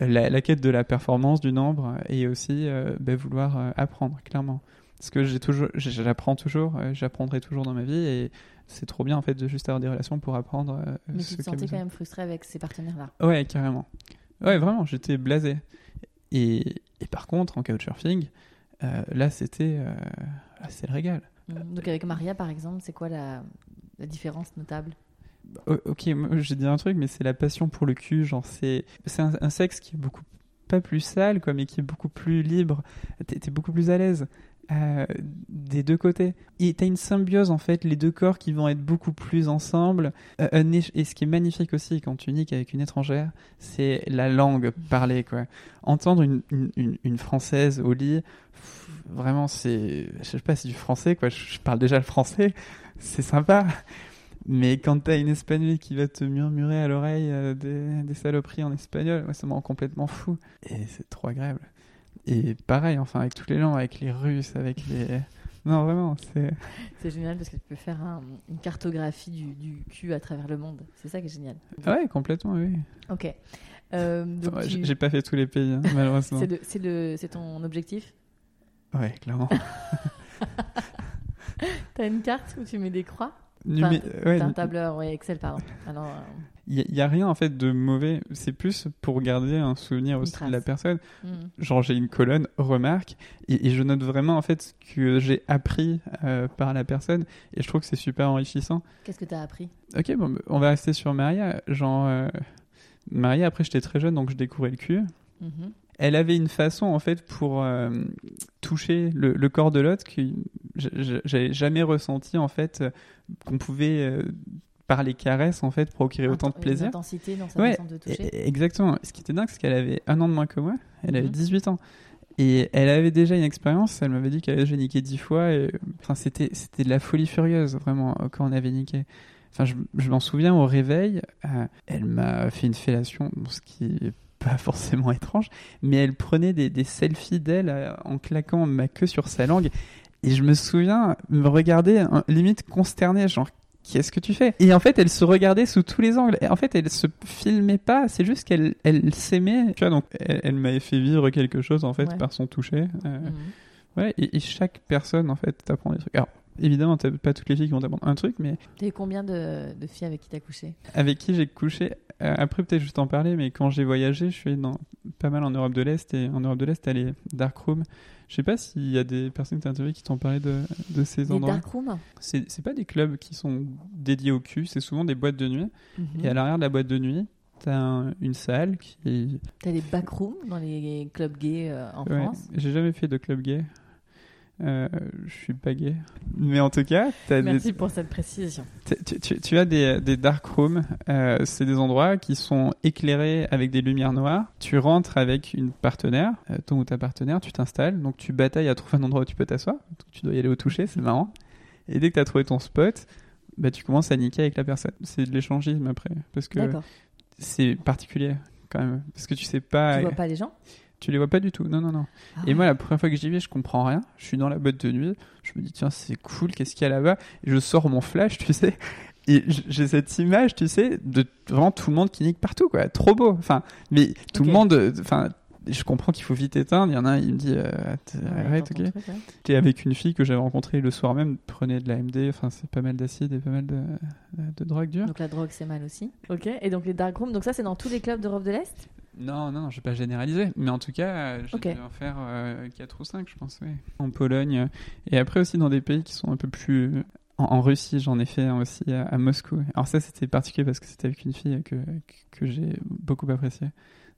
la, la quête de la performance, du nombre, et aussi euh, ben, vouloir apprendre, clairement. Parce que j'ai toujours, j'ai- j'apprends toujours, euh, j'apprendrai toujours dans ma vie, et c'est trop bien en fait de juste avoir des relations pour apprendre. euh, Mais tu te sentais quand même frustré avec ces partenaires-là. Ouais, carrément. Ouais, vraiment, j'étais blasé. Et, et par contre, en couchsurfing, euh, là, c'était euh, c'est le régal. Mhm. Donc avec Maria, par exemple, c'est quoi la, la différence notable? Ok, j'ai dit un truc, mais c'est la passion pour le cul. Genre, c'est c'est un, un sexe qui est beaucoup pas plus sale, quoi, mais qui est beaucoup plus libre. T'es t'es beaucoup plus à l'aise. Euh, des deux côtés. Et t'as une symbiose en fait, les deux corps qui vont être beaucoup plus ensemble. Euh, et ce qui est magnifique aussi quand tu niques avec une étrangère, c'est la langue parlée quoi. Entendre une, une, française au lit, vraiment c'est, je sais pas, c'est du français quoi. Je, parle déjà le français, c'est sympa. Mais quand t'as une espagnole qui va te murmurer à l'oreille euh, des, des saloperies en espagnol, ça me rend complètement fou. Et c'est trop agréable. Et pareil, enfin, avec toutes les langues, avec les Russes, avec les. Non, vraiment, c'est. C'est génial parce que tu peux faire un- une cartographie du, du cul à travers le monde. C'est ça qui est génial. Ouais, complètement, oui. Ok. Euh, tu- j'ai- pas fait tous les pays, hein, malheureusement. c'est le- c'est le- c'est ton objectif? Ouais, clairement. T'as une carte où tu mets des croix? Numé- Enfin, ouais, T'as un tableur, ouais, Excel, pardon. Alors, euh, il n'y a, rien en fait de mauvais. C'est plus pour garder un souvenir aussi de la personne. Mhm. Genre j'ai une colonne remarque et, et je note vraiment en fait ce que j'ai appris euh, par la personne et je trouve que c'est super enrichissant. Qu'est-ce que tu as appris? Ok, bon, bah, on va rester sur Maria. Genre euh, Maria, après j'étais très jeune donc je découvrais le cul. Mhm. Elle avait une façon en fait pour euh, toucher le, le corps de l'autre que j'avais jamais ressenti en fait qu'on pouvait par les caresses en fait procurer autant de plaisir. intensité dans sa Ouais, façon de toucher. E- Exactement. Ce qui était dingue, c'est qu'elle avait un an de moins que moi. Elle avait Mhm. 18 ans. Et elle avait déjà une expérience. Elle m'avait dit qu'elle avait déjà niqué 10 fois. Et... Enfin, c'était, c'était de la folie furieuse, vraiment, euh, quand on avait niqué. Enfin, je, je m'en souviens au réveil, euh, elle m'a fait une fellation, bon, ce qui est pas forcément étrange, mais elle prenait des, des selfies d'elle euh, en claquant ma queue sur sa langue. Et je me souviens me regarder hein, limite consterné, genre qu'est-ce que tu fais? Et en fait, elle se regardait sous tous les angles. Et en fait, elle se filmait pas. C'est juste qu'elle elle s'aimait. Tu vois, donc elle, elle m'avait fait vivre quelque chose en fait Ouais. par son toucher. Euh, Mhm. Ouais. Et, et chaque personne en fait t'apprend des trucs. Alors évidemment, t'as pas toutes les filles qui vont t'apprendre un truc, mais T'as eu combien de, de filles avec qui t'as couché? avec qui j'ai couché? euh, après, peut-être juste en parler, mais quand j'ai voyagé, je suis allé dans, pas mal en Europe de l'Est. Et en Europe de l'Est, t'as les dark rooms. Je sais pas s'il y a des personnes que interviewées qui t'ont parlé de, de ces Les endroits. C'est c'est pas des clubs qui sont dédiés au cul, c'est souvent des boîtes de nuit. Mhm. Et à l'arrière de la boîte de nuit, t'as un- une salle qui. T'as les backrooms dans les clubs gays euh, en Ouais, France? j'ai jamais fait de club gay. Euh, je suis pas gay. Mais en tout cas, des, Merci pour cette précision. Tu, tu- tu- tu as des, des dark rooms, euh, c'est des endroits qui sont éclairés avec des lumières noires. Tu rentres avec une partenaire, euh, ton ou ta partenaire, tu t'installes, donc tu batailles à trouver un endroit où tu peux t'asseoir. Tu dois y aller au toucher, c'est marrant. Et dès que tu as trouvé ton spot, bah, tu commences à niquer avec la personne. C'est de l'échangisme après, parce que c'est particulier quand même, parce que tu sais pas, Tu vois pas les gens? Tu les vois pas du tout. Non, non, non. Ah Et ouais. moi, la première fois que j'y vais, je comprends rien. Je suis dans la boîte de nuit. Je me dis, tiens, c'est cool, qu'est-ce qu'il y a là-bas? Et je sors mon flash, tu sais. Et j'ai cette image, tu sais, de vraiment tout le monde qui nique partout, quoi. Trop beau. Enfin, mais tout le monde, euh, enfin, je comprends qu'il faut vite éteindre. Il y en a un, il me dit, euh, Ouais, arrête, t'entends ok. ouais. J'étais avec une fille que j'avais rencontrée le soir même, prenait de la MD. Enfin, c'est pas mal d'acide et pas mal de, de drogue dure. Donc la drogue, c'est mal aussi. Ok. Et donc les dark rooms, donc ça, c'est dans tous les clubs d'Europe de l'Est? Non, non, je vais pas généraliser, mais en tout cas, euh, j'ai Ok. dû en faire 4 ou 5, je pense, oui. En Pologne, euh, et après aussi dans des pays qui sont un peu plus... En, en Russie, j'en ai fait un aussi à, à Moscou. Alors ça, c'était particulier parce que c'était avec une fille que, que, j'ai beaucoup appréciée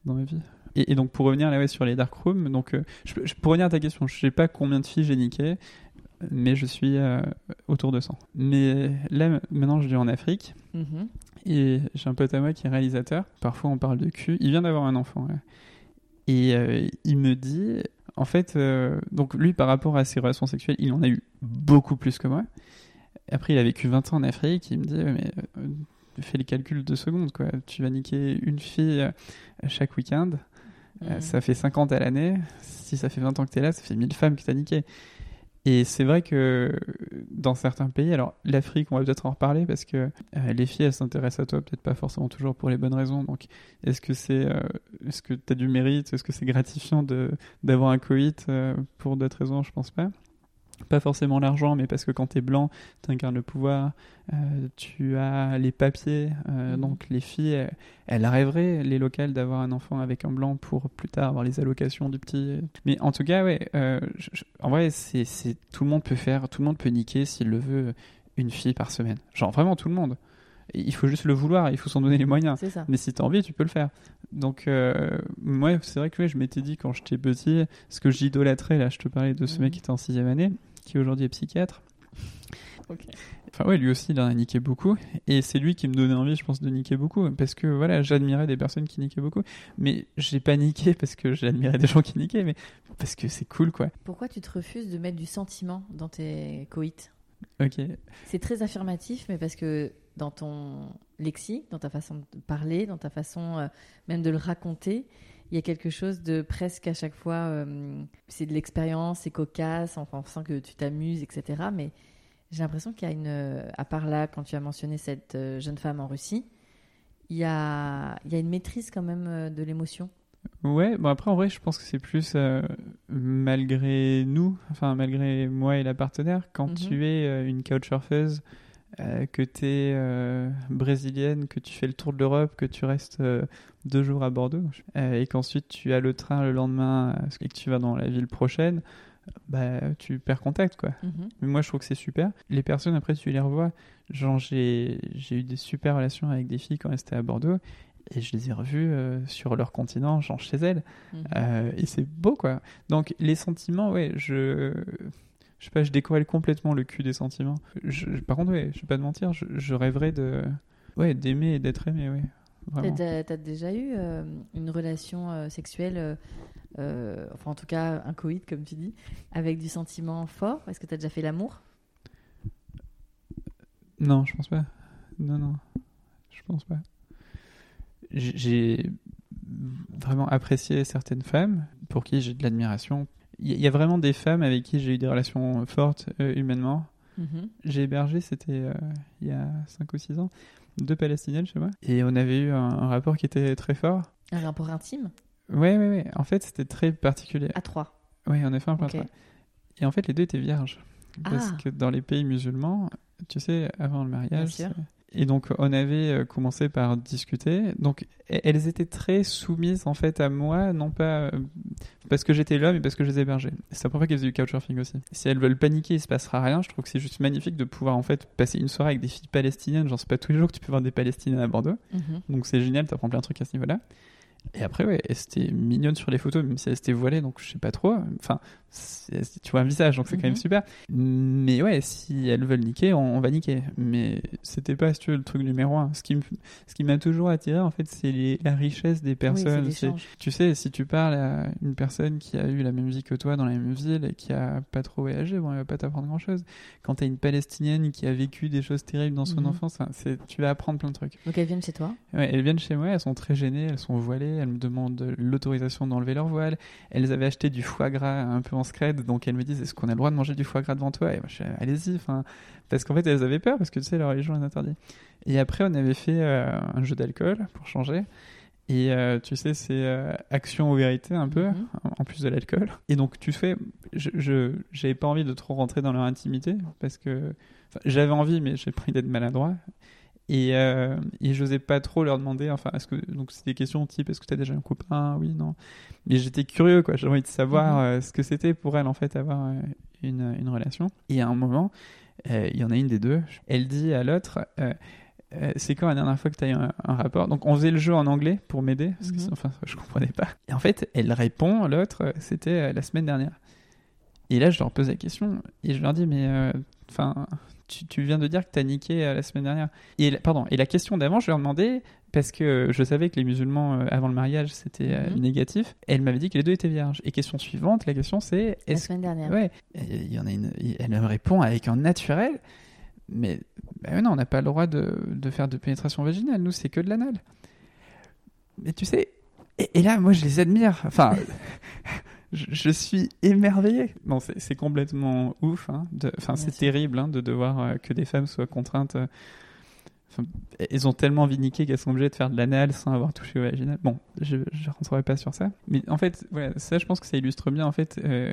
dans ma vie. Et, et donc pour revenir là ouais, sur les dark rooms, donc, euh, je, peux- je- pour revenir à ta question, je sais pas combien de filles j'ai niqué, mais je suis euh, autour de 100. Mais là, maintenant, je vis en Afrique. Mhm. Et j'ai un pote à moi qui est réalisateur. Parfois, on parle de cul. Il vient d'avoir un enfant. ouais. Et euh, il me dit, en fait, euh, donc lui, par rapport à ses relations sexuelles, il en a eu beaucoup plus que moi. Après, il a vécu 20 ans en Afrique. Il me dit, mais euh, fais les calculs de secondes, quoi. Tu vas niquer une fille chaque week-end. Mhm. ça fait 50 à l'année. Si ça fait 20 ans que tu es là, ça fait 1000 femmes que tu as niqué. Et c'est vrai que dans certains pays, alors l'Afrique, on va peut-être en reparler parce que euh, les filles, elles s'intéressent à toi, peut-être pas forcément toujours pour les bonnes raisons. Donc, est-ce que c'est, euh, est-ce que tu as du mérite? Est-ce que c'est gratifiant de d'avoir un coït euh, pour d'autres raisons? Je pense pas. Pas forcément l'argent, mais parce que quand tu es blanc, tu incarnes le pouvoir, euh, tu as les papiers. euh, Mhm. Donc les filles, elles, elles rêveraient, les locales, d'avoir un enfant avec un blanc pour plus tard avoir les allocations du petit. Mais en tout cas, ouais, euh, je- je- en vrai, c'est, tout le monde peut faire, tout le monde peut niquer s'il le veut, une fille par semaine. Genre vraiment tout le monde. Il faut juste le vouloir, il faut s'en donner les moyens. Mais si t'as envie, tu peux le faire. Donc, euh, moi, c'est vrai que je m'étais dit quand j'étais petit, ce que j'idolâtrais, là, je te parlais de ce Mhm. mec qui était en sixième année, qui aujourd'hui est psychiatre. Enfin, ouais, lui aussi, il en a niqué beaucoup. Et c'est lui qui me donnait envie, je pense, de niquer beaucoup. Parce que, voilà, j'admirais des personnes qui niquaient beaucoup. Mais j'ai pas niqué parce que j'admirais des gens qui niquaient, mais parce que c'est cool, quoi. Pourquoi tu te refuses de mettre du sentiment dans tes coïts? Ok. C'est très affirmatif, mais parce que dans ton lexique, dans ta façon de parler, dans ta façon euh, même de le raconter, il y a quelque chose de presque à chaque fois, euh, c'est de l'expérience, c'est cocasse, enfin, on sent que tu t'amuses, etc. Mais j'ai l'impression qu'il y a une, euh, à part là, quand tu as mentionné cette jeune femme en Russie, il y a, il y a une maîtrise quand même de l'émotion. Ouais, bon après en vrai je pense que c'est plus euh, malgré nous, enfin malgré moi et la partenaire, quand Mhm. tu es euh, une couchsurfeuse euh, que tu es euh, brésilienne, que tu fais le tour de l'Europe, que tu restes euh, deux jours à Bordeaux, et qu'ensuite tu as le train le lendemain et que tu vas dans la ville prochaine, bah, tu perds contact, quoi. Mhm. Mais moi, je trouve que c'est super. Les personnes, après, tu les revois. Genre, j'ai j'ai eu des super relations avec des filles quand elles étaient à Bordeaux. Et je les ai revues sur leur continent, genre chez elles. Mhm. Euh, et c'est beau, quoi. Donc, les sentiments, ouais, je. Je sais pas, je décorrèle complètement le cul des sentiments. Je- par contre, ouais, je vais pas te mentir, je, je rêverais de. Ouais, d'aimer et d'être aimé, ouais. T'as t'as- t'as déjà eu euh, une relation euh, sexuelle, euh, enfin en tout cas un coït comme tu dis, avec du sentiment fort? Est-ce que tu as déjà fait l'amour? Non, je pense pas. Non, non. Je pense pas. J'ai vraiment apprécié certaines femmes pour qui j'ai de l'admiration. Il y, a vraiment des femmes avec qui j'ai eu des relations fortes euh, humainement. Mhm. J'ai hébergé, c'était euh, il y a 5 ou 6 ans, deux palestiniennes chez moi. Et on avait eu un, un rapport qui était très fort. Un rapport intime? Ouais, ouais, ouais. En fait, c'était très particulier. à trois? Oui, on a fait un plein Ok. trois. Et en fait, les deux étaient vierges. Parce Ah. que dans les pays musulmans, tu sais, avant le mariage. Et donc, on avait euh, commencé par discuter. Donc, e- elles étaient très soumises, en fait, à moi, non pas euh, parce que j'étais l'homme, mais parce que je les hébergeais. C'est la première fois qu'elles faisaient du couchsurfing aussi. Si elles veulent paniquer, il se passera rien. Je trouve que c'est juste magnifique de pouvoir, en fait, passer une soirée avec des filles palestiniennes. Genre, c'est pas tous les jours que tu peux voir des palestiniennes à Bordeaux. Mhm. Donc c'est génial, t'apprends plein de trucs à ce niveau-là. Et après, ouais, elle c'était mignonne sur les photos, même si elle était voilée, donc je sais pas trop. Enfin, tu vois un visage, donc c'est quand même Mhm. super. Mais ouais, si elles veulent niquer, on, on va niquer. Mais c'était pas, si tu veux, le truc numéro un. Ce qui m'a toujours attiré, en fait, c'est la richesse des personnes. Tu sais, si tu parles à une personne qui a eu la même vie que toi dans la même ville et qui a pas trop voyagé, bon, elle va pas t'apprendre grand chose. Quand t'as une palestinienne qui a vécu des choses terribles dans son Mhm. enfance, tu vas apprendre plein de trucs. Donc elles viennent chez toi Ouais, elles viennent chez moi, elles sont très gênées, elles sont voilées, elles me demandent l'autorisation d'enlever leur voile. Elles avaient acheté du foie gras un peu en scred, donc elles me disent est-ce qu'on a le droit de manger du foie gras devant toi? Et moi je allez-y, parce qu'en fait elles avaient peur parce que tu sais leur religion les interdit. Et après on avait fait euh, un jeu d'alcool pour changer. Et euh, tu sais, c'est euh, action ou vérité un peu, Mhm. en- plus de l'alcool. Et donc tu fais, je, j'avais pas envie de trop rentrer dans leur intimité parce que j'avais envie, mais j'ai pris d'être maladroit. Et, euh, et j'osais pas trop leur demander, enfin, est-ce que donc c'est des questions type est-ce que tu as déjà un copain? Oui, non. Mais j'étais curieux, quoi. J'avais envie de savoir Mhm. euh, ce que c'était pour elle en fait avoir euh, une, une relation. Et à un moment, euh, il y en a une des deux. Elle dit à l'autre. c'est quand la dernière fois que tu as eu un, un rapport? Donc on faisait le jeu en anglais pour m'aider, parce que Mhm. enfin je comprenais pas. Et en fait, elle répond, l'autre, c'était la semaine dernière. Et là, je leur pose la question et je leur dis mais euh, enfin tu, tu viens de dire que t'as niqué euh, la semaine dernière. Et la- pardon. Et la question d'avant, je leur demandais parce que je savais que les musulmans euh, avant le mariage c'était euh, Mhm. négatif. Elle m'avait dit que les deux étaient vierges. Et question suivante, la question c'est la semaine dernière Ouais, il y en a une, elle me répond avec un naturel, mais bah non, on n'a pas le droit de, de faire de pénétration vaginale, nous c'est que de l'anal. Mais tu sais, et, et là moi je les admire, enfin, je, je suis émerveillé. Bon, c'est complètement ouf, hein, enfin c'est terrible hein, de devoir euh, que des femmes soient contraintes. euh, elles ont tellement niquer qu'elles sont obligées de faire de l'anal sans avoir touché au vaginal. Bon, je ne rentrerai pas sur ça. Mais en fait, voilà, ça, je pense que ça illustre bien en fait euh,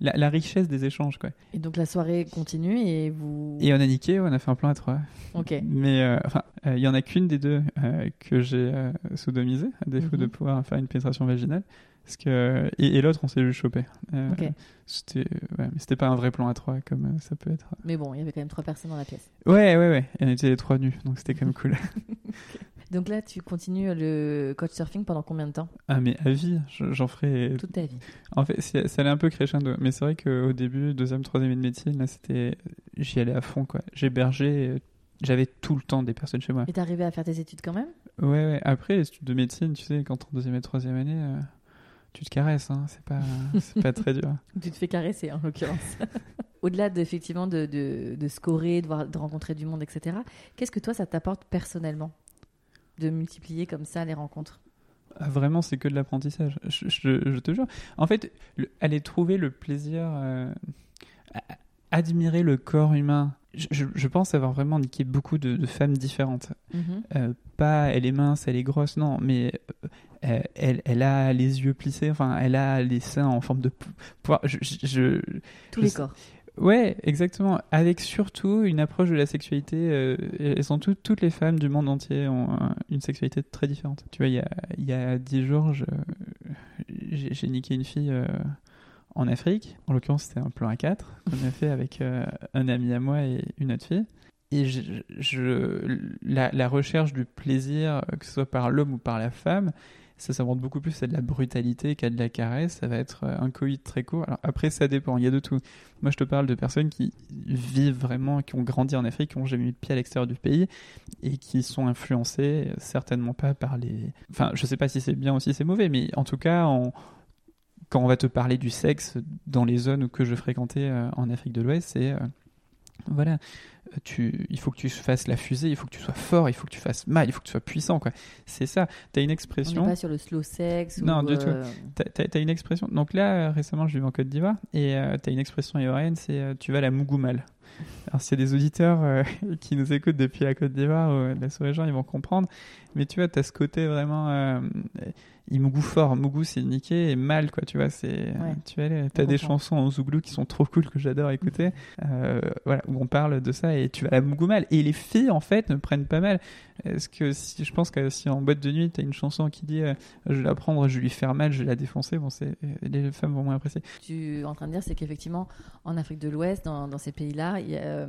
la, la richesse des échanges. Quoi. Et donc la soirée continue et vous. Et on a niqué, on a fait un plan à trois. Ok. Mais euh, euh, il y en a qu'une des deux euh, que j'ai euh, sodomisé, à défaut Mhm. de pouvoir faire une pénétration vaginale. Parce que, et, et l'autre, on s'est juste chopé. Euh, Ok. C'était ouais, mais c'était pas un vrai plan à trois comme euh, ça peut être. Mais bon, il y avait quand même trois personnes dans la pièce. Ouais, ouais, ouais. Et on était les trois nus, donc c'était quand même cool. Donc là, tu continues le couchsurfing pendant combien de temps? Ah, mais à vie, je- j'en ferai Toute ta vie. En fait, ça allait un peu crescendo. Mais c'est vrai qu'au début, deuxième, troisième année de médecine, là, c'était, j'y allais à fond, quoi. J'hébergeais, euh, j'avais tout le temps des personnes chez moi. Et t'arrivais à faire tes études quand même? Ouais, ouais. Après, les études de médecine, tu sais, quand en deuxième et troisième année, euh, tu te caresses, hein. C'est pas, c'est pas très dur. Tu te fais caresser, en l'occurrence. Au-delà de, effectivement de, de, de scorer, de, voir- de rencontrer du monde, etc., qu'est-ce que toi, ça t'apporte personnellement de multiplier comme ça les rencontres? Ah, Vraiment, c'est que de l'apprentissage. Je, je- je te jure. En fait, le- aller trouver le plaisir, euh, à- admirer le corps humain. Je, pense avoir vraiment niqué beaucoup de, de femmes différentes. Mhm. Euh, pas elle est mince, elle est grosse, non, mais euh, elle, elle a les yeux plissés, enfin, elle a les seins en forme de pou- poire. Je, je- je- Tous les corps. Ouais, exactement. Avec surtout une approche de la sexualité. euh, elles sont toutes, toutes les femmes du monde entier ont un- une sexualité très différente. Tu vois, il y a, il y a 10 jours, j'ai niqué une fille euh, en Afrique. En l'occurrence, c'était un plan à 4 qu'on a fait avec euh, un ami à moi et une autre fille. Et je, la, recherche du plaisir, que ce soit par l'homme ou par la femme, ça s'invente beaucoup plus à de la brutalité qu'à de la caresse. Ça va être euh, un coït très court. Alors après, ça dépend. Il y a de tout. Moi, je te parle de personnes qui vivent vraiment, qui ont grandi en Afrique, qui ont jamais mis le pied à l'extérieur du pays et qui sont influencées euh, certainement pas par les. Enfin, je sais pas si c'est bien ou si c'est mauvais, mais en tout cas, en- quand on va te parler du sexe dans les zones que je fréquentais euh, en Afrique de l'Ouest, c'est euh, voilà, euh, tu, il faut que tu fasses la fusée, il faut que tu sois fort, il faut que tu fasses mal, il faut que tu sois puissant, quoi. C'est ça. T'as une On expression. pas sur le slow sex. Non, ou, du tout. euh, T'as- T'as t'as une expression. Donc là, récemment, je vais en Côte d'Ivoire et euh, t'as une expression ivoirienne, c'est euh, tu vas la mougou mal. Alors, s'il y a des auditeurs qui nous écoutent depuis la Côte d'Ivoire ou de la sous-région, ils vont comprendre. Mais tu vois, t'as ce côté vraiment. Il mougou fort. Mougou, c'est niqué et mal, quoi. Tu vois, c'est. Tu vois, t'as des chansons en zouglou qui sont trop cool que j'adore écouter. Euh, voilà, où on parle de ça et tu vas la mougou mal. Et les filles, en fait, ne prennent pas mal. Est-ce que si je pense que si en boîte de nuit, t'as une chanson qui dit euh, je vais la prendre, je vais lui faire mal, je vais la défoncer, bon, c'est les femmes vont moins apprécier. tu es en train de dire, c'est qu'effectivement, en Afrique de l'Ouest, dans, dans ces pays-là, il y a, euh,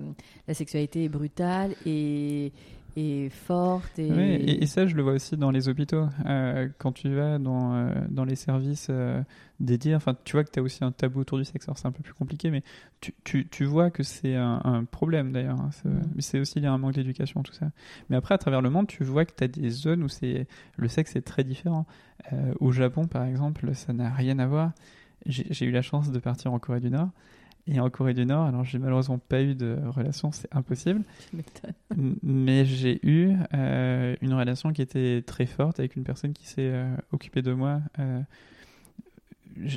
la sexualité est brutale et, et forte. Et... Oui, et, et ça, je le vois aussi dans les hôpitaux. Euh, quand tu vas dans, euh, dans les services euh, dédiés, enfin, tu vois que tu as aussi un tabou autour du sexe. Alors, c'est un peu plus compliqué, mais tu, tu, tu vois que c'est un, un problème d'ailleurs. hein. C'est-. Mais c'est aussi lié à un manque d'éducation, tout ça. Mais après, à travers le monde, tu vois que tu as des zones où c'est le sexe est très différent. Au Japon, par exemple, ça n'a rien à voir. J'ai eu la chance de partir en Corée du Nord. Et en Corée du Nord, alors j'ai malheureusement pas eu de relation, c'est impossible. Mais j'ai eu euh, une relation qui était très forte avec une personne qui s'est euh, occupée de moi. Euh,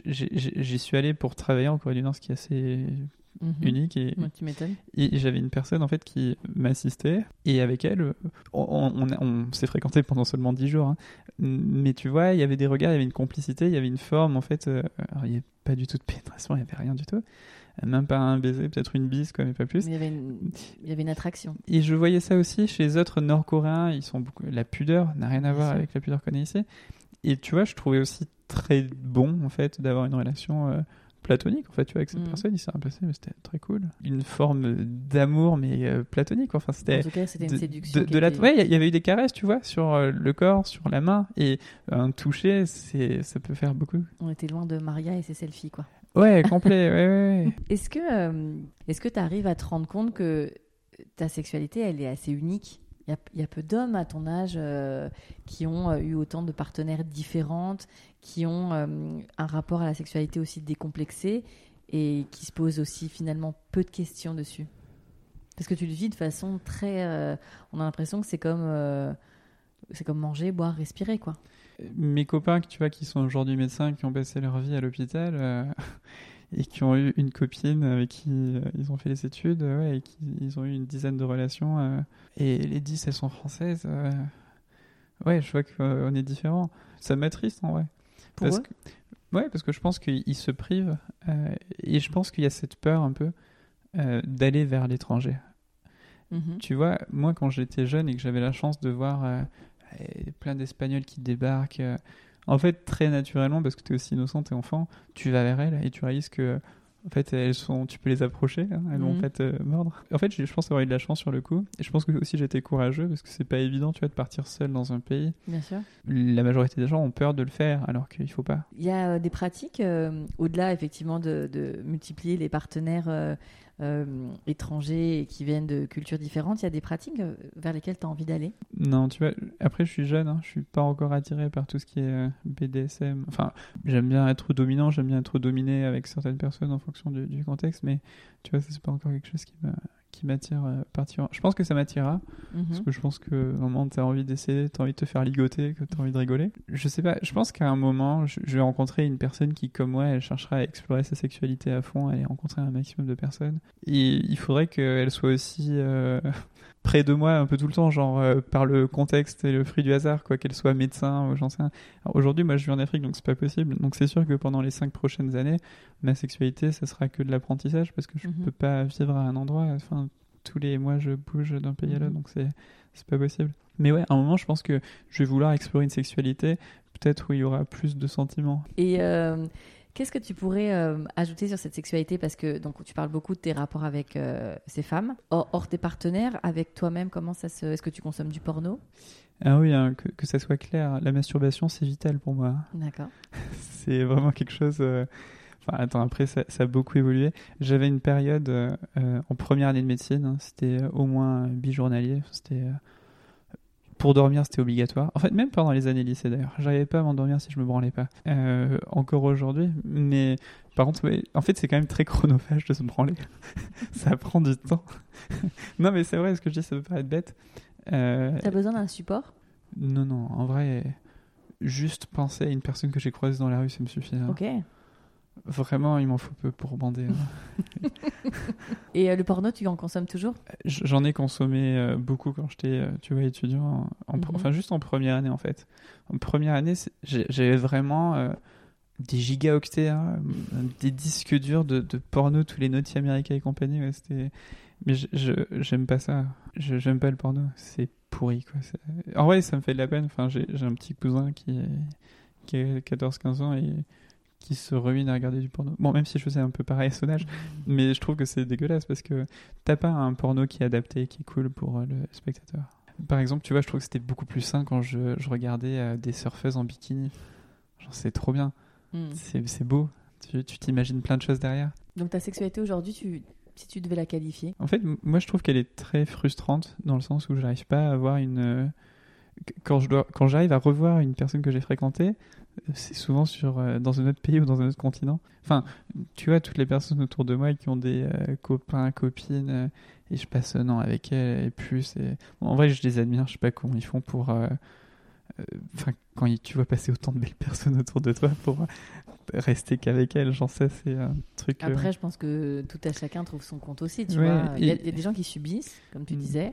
J'y suis allé pour travailler en Corée du Nord, ce qui est assez Mhm. unique. Et, Ouais, tu m'étonnes. et j'avais une personne en fait qui m'assistait. Et avec elle, on, on- on- on s'est fréquenté pendant seulement 10 jours. hein. Mais tu vois, il y avait des regards, il y avait une complicité, il y avait une forme en fait. euh, alors, il n'y avait pas du tout de pénétration, il n'y avait rien du tout. Même pas un baiser, peut-être une bise, quoi, mais pas plus. Mais il y avait une, il y avait une attraction. Et je voyais ça aussi chez les autres Nord-Coréens. Ils sont beaucoup... La pudeur n'a rien à voir avec la pudeur qu'on a ici. Et tu vois, je trouvais aussi très bon en fait d'avoir une relation euh, platonique en fait. Tu vois, avec cette Mhm. personne, il s'est passé, mais c'était très cool. Une forme d'amour, mais euh, platonique. Enfin, En c'était tout cas, c'était de, une séduction. de- de la. était- Ouais, il y avait eu des caresses, tu vois, sur euh, le corps, sur la main, et un toucher, c'est ça peut faire beaucoup. On était loin de Maria et ses selfies, quoi. Ouais, complet. ouais, ouais. Est-ce que euh, que tu arrives à te rendre compte que ta sexualité, elle est assez unique? Il y, a, peu d'hommes à ton âge euh, qui ont euh, eu autant de partenaires différentes, qui ont un rapport à la sexualité aussi décomplexé et qui se posent aussi finalement peu de questions dessus? Parce que tu le vis de façon très... on a l'impression que c'est comme, c'est comme manger, boire, respirer, quoi. Mes copains tu vois qui sont aujourd'hui médecins qui ont passé leur vie à l'hôpital euh, et qui ont eu une copine avec qui euh, ils ont fait les études ouais, et qui ils ont eu une dizaine de relations euh, et les dix elles sont françaises ouais je vois qu'on est différents. Ça m'attriste en vrai. Pour parce eux que, ouais parce que je pense qu'ils se privent et je pense qu'il y a cette peur un peu d'aller vers l'étranger. Mhm. tu vois, moi quand j'étais jeune et que j'avais la chance de voir euh, plein d'Espagnols qui débarquent, euh, en fait très naturellement, parce que tu es aussi innocent, t'es enfant, tu vas vers elles et tu réalises que en fait elles sont, tu peux les approcher, hein, elles vont Mhm. pas te mordre. En fait, je pense avoir eu de la chance sur le coup, et je pense que aussi j'étais courageux parce que c'est pas évident, tu vois, de partir seul dans un pays. Bien sûr. La majorité des gens ont peur de le faire, alors qu'il faut pas. Il y a euh, des pratiques, euh, au-delà effectivement de, de multiplier les partenaires étrangers et qui viennent de cultures différentes, il y a des pratiques euh, vers lesquelles tu as envie d'aller? Non, tu vois, après je suis jeune, hein, je suis pas encore attiré par tout ce qui est euh, BDSM. Enfin, j'aime bien être dominant, j'aime bien être dominé avec certaines personnes en fonction du, du contexte, mais tu vois, c'est pas encore quelque chose qui m'a- qui m'attire euh, particulièrement. Je pense que ça m'attirera, parce Mhm. que je pense que au moment où tu as envie d'essayer, tu as envie de te faire ligoter, que tu as envie de rigoler. Je sais pas, je pense qu'à un moment, je, vais rencontrer une personne qui, comme moi, elle cherchera à explorer sa sexualité à fond, aller rencontrer un maximum de personnes. Et il faudrait qu'elle soit aussi euh, près de moi un peu tout le temps, genre euh, par le contexte et le fruit du hasard, quoi, qu'elle soit médecin ou j'en sais rien. Aujourd'hui, moi, je vis en Afrique, donc c'est pas possible. Donc c'est sûr que pendant les cinq prochaines années, ma sexualité, ça sera que de l'apprentissage parce que je Mhm. peux pas vivre à un endroit. Enfin, tous les mois, je bouge d'un pays à l'autre, Mhm. donc c'est c'est pas possible. Mais ouais, à un moment, je pense que je vais vouloir explorer une sexualité, peut-être où il y aura plus de sentiments. Et euh, qu'est-ce que tu pourrais euh, ajouter sur cette sexualité? Parce que donc tu parles beaucoup de tes rapports avec euh, ces femmes, hors, hors tes partenaires, avec toi-même. Comment ça se Est-ce que tu consommes du porno? Ah oui, hein, que, que ça soit clair, la masturbation, c'est vital pour moi. D'accord. c'est vraiment quelque chose. Enfin, attends, après, ça, ça a beaucoup évolué. J'avais une période euh, euh, en première année de médecine, hein, c'était euh, au moins bijournalier. C'était. euh, pour dormir, c'était obligatoire. En fait, même pendant les années lycée d'ailleurs. J'arrivais pas à m'endormir si je me branlais pas. Euh, encore aujourd'hui. Mais par contre, ouais, en fait, c'est quand même très chronophage de se branler. ça prend du temps. non, mais c'est vrai, ce que je dis, ça peut paraître bête. T'as besoin d'un support? Non, non, en vrai, juste penser à une personne que j'ai croisée dans la rue, ça me suffit. hein. Ok. Vraiment, il m'en faut peu pour bander. hein. Et euh, le porno, tu en consommes toujours? J'en ai consommé euh, beaucoup quand j'étais, euh, tu vois, étudiant, en, en pre- Mhm. enfin juste en première année en fait. En première année, j'avais vraiment des gigaoctets, hein, des disques durs de, de porno, tous les Naughty America et compagnie. ouais, c'était... Mais je- je- j'aime pas ça. J'aime pas le porno. C'est pourri quoi. En vrai, ça me fait de la peine. Enfin, j'ai j'ai un petit cousin qui, est- qui a 14-15 ans et qui se ruine à regarder du porno. Bon, même si je faisais un peu pareil à son âge, mais je trouve que c'est dégueulasse parce que t'as pas un porno qui est adapté, qui est cool pour euh, le spectateur. Par exemple, tu vois, je trouve que c'était beaucoup plus sain quand je, je regardais euh, des surfeuses en bikini. Genre, c'est trop bien. Hmm. C'est beau. Tu t'imagines plein de choses derrière. Donc ta sexualité aujourd'hui, tu, si tu devais la qualifier? En fait, moi, je trouve qu'elle est très frustrante dans le sens où j'arrive pas à avoir une. euh, qu- Quand je dois, quand j'arrive à revoir une personne que j'ai fréquentée, c'est souvent sur euh, dans un autre pays ou dans un autre continent. Enfin, tu vois, toutes les personnes autour de moi qui ont des euh, copains, copines, euh, et je passe un an avec elles et plus. Et... Bon, en vrai, je les admire. Je sais pas comment ils font pour. Enfin, quand tu vois passer autant de belles personnes autour de toi pour rester qu'avec elles, j'en sais, c'est un truc. Après, je pense que tout à chacun trouve son compte aussi. Tu Ouais, vois, il y, a, et- il y a des gens qui subissent, comme tu Mm. disais,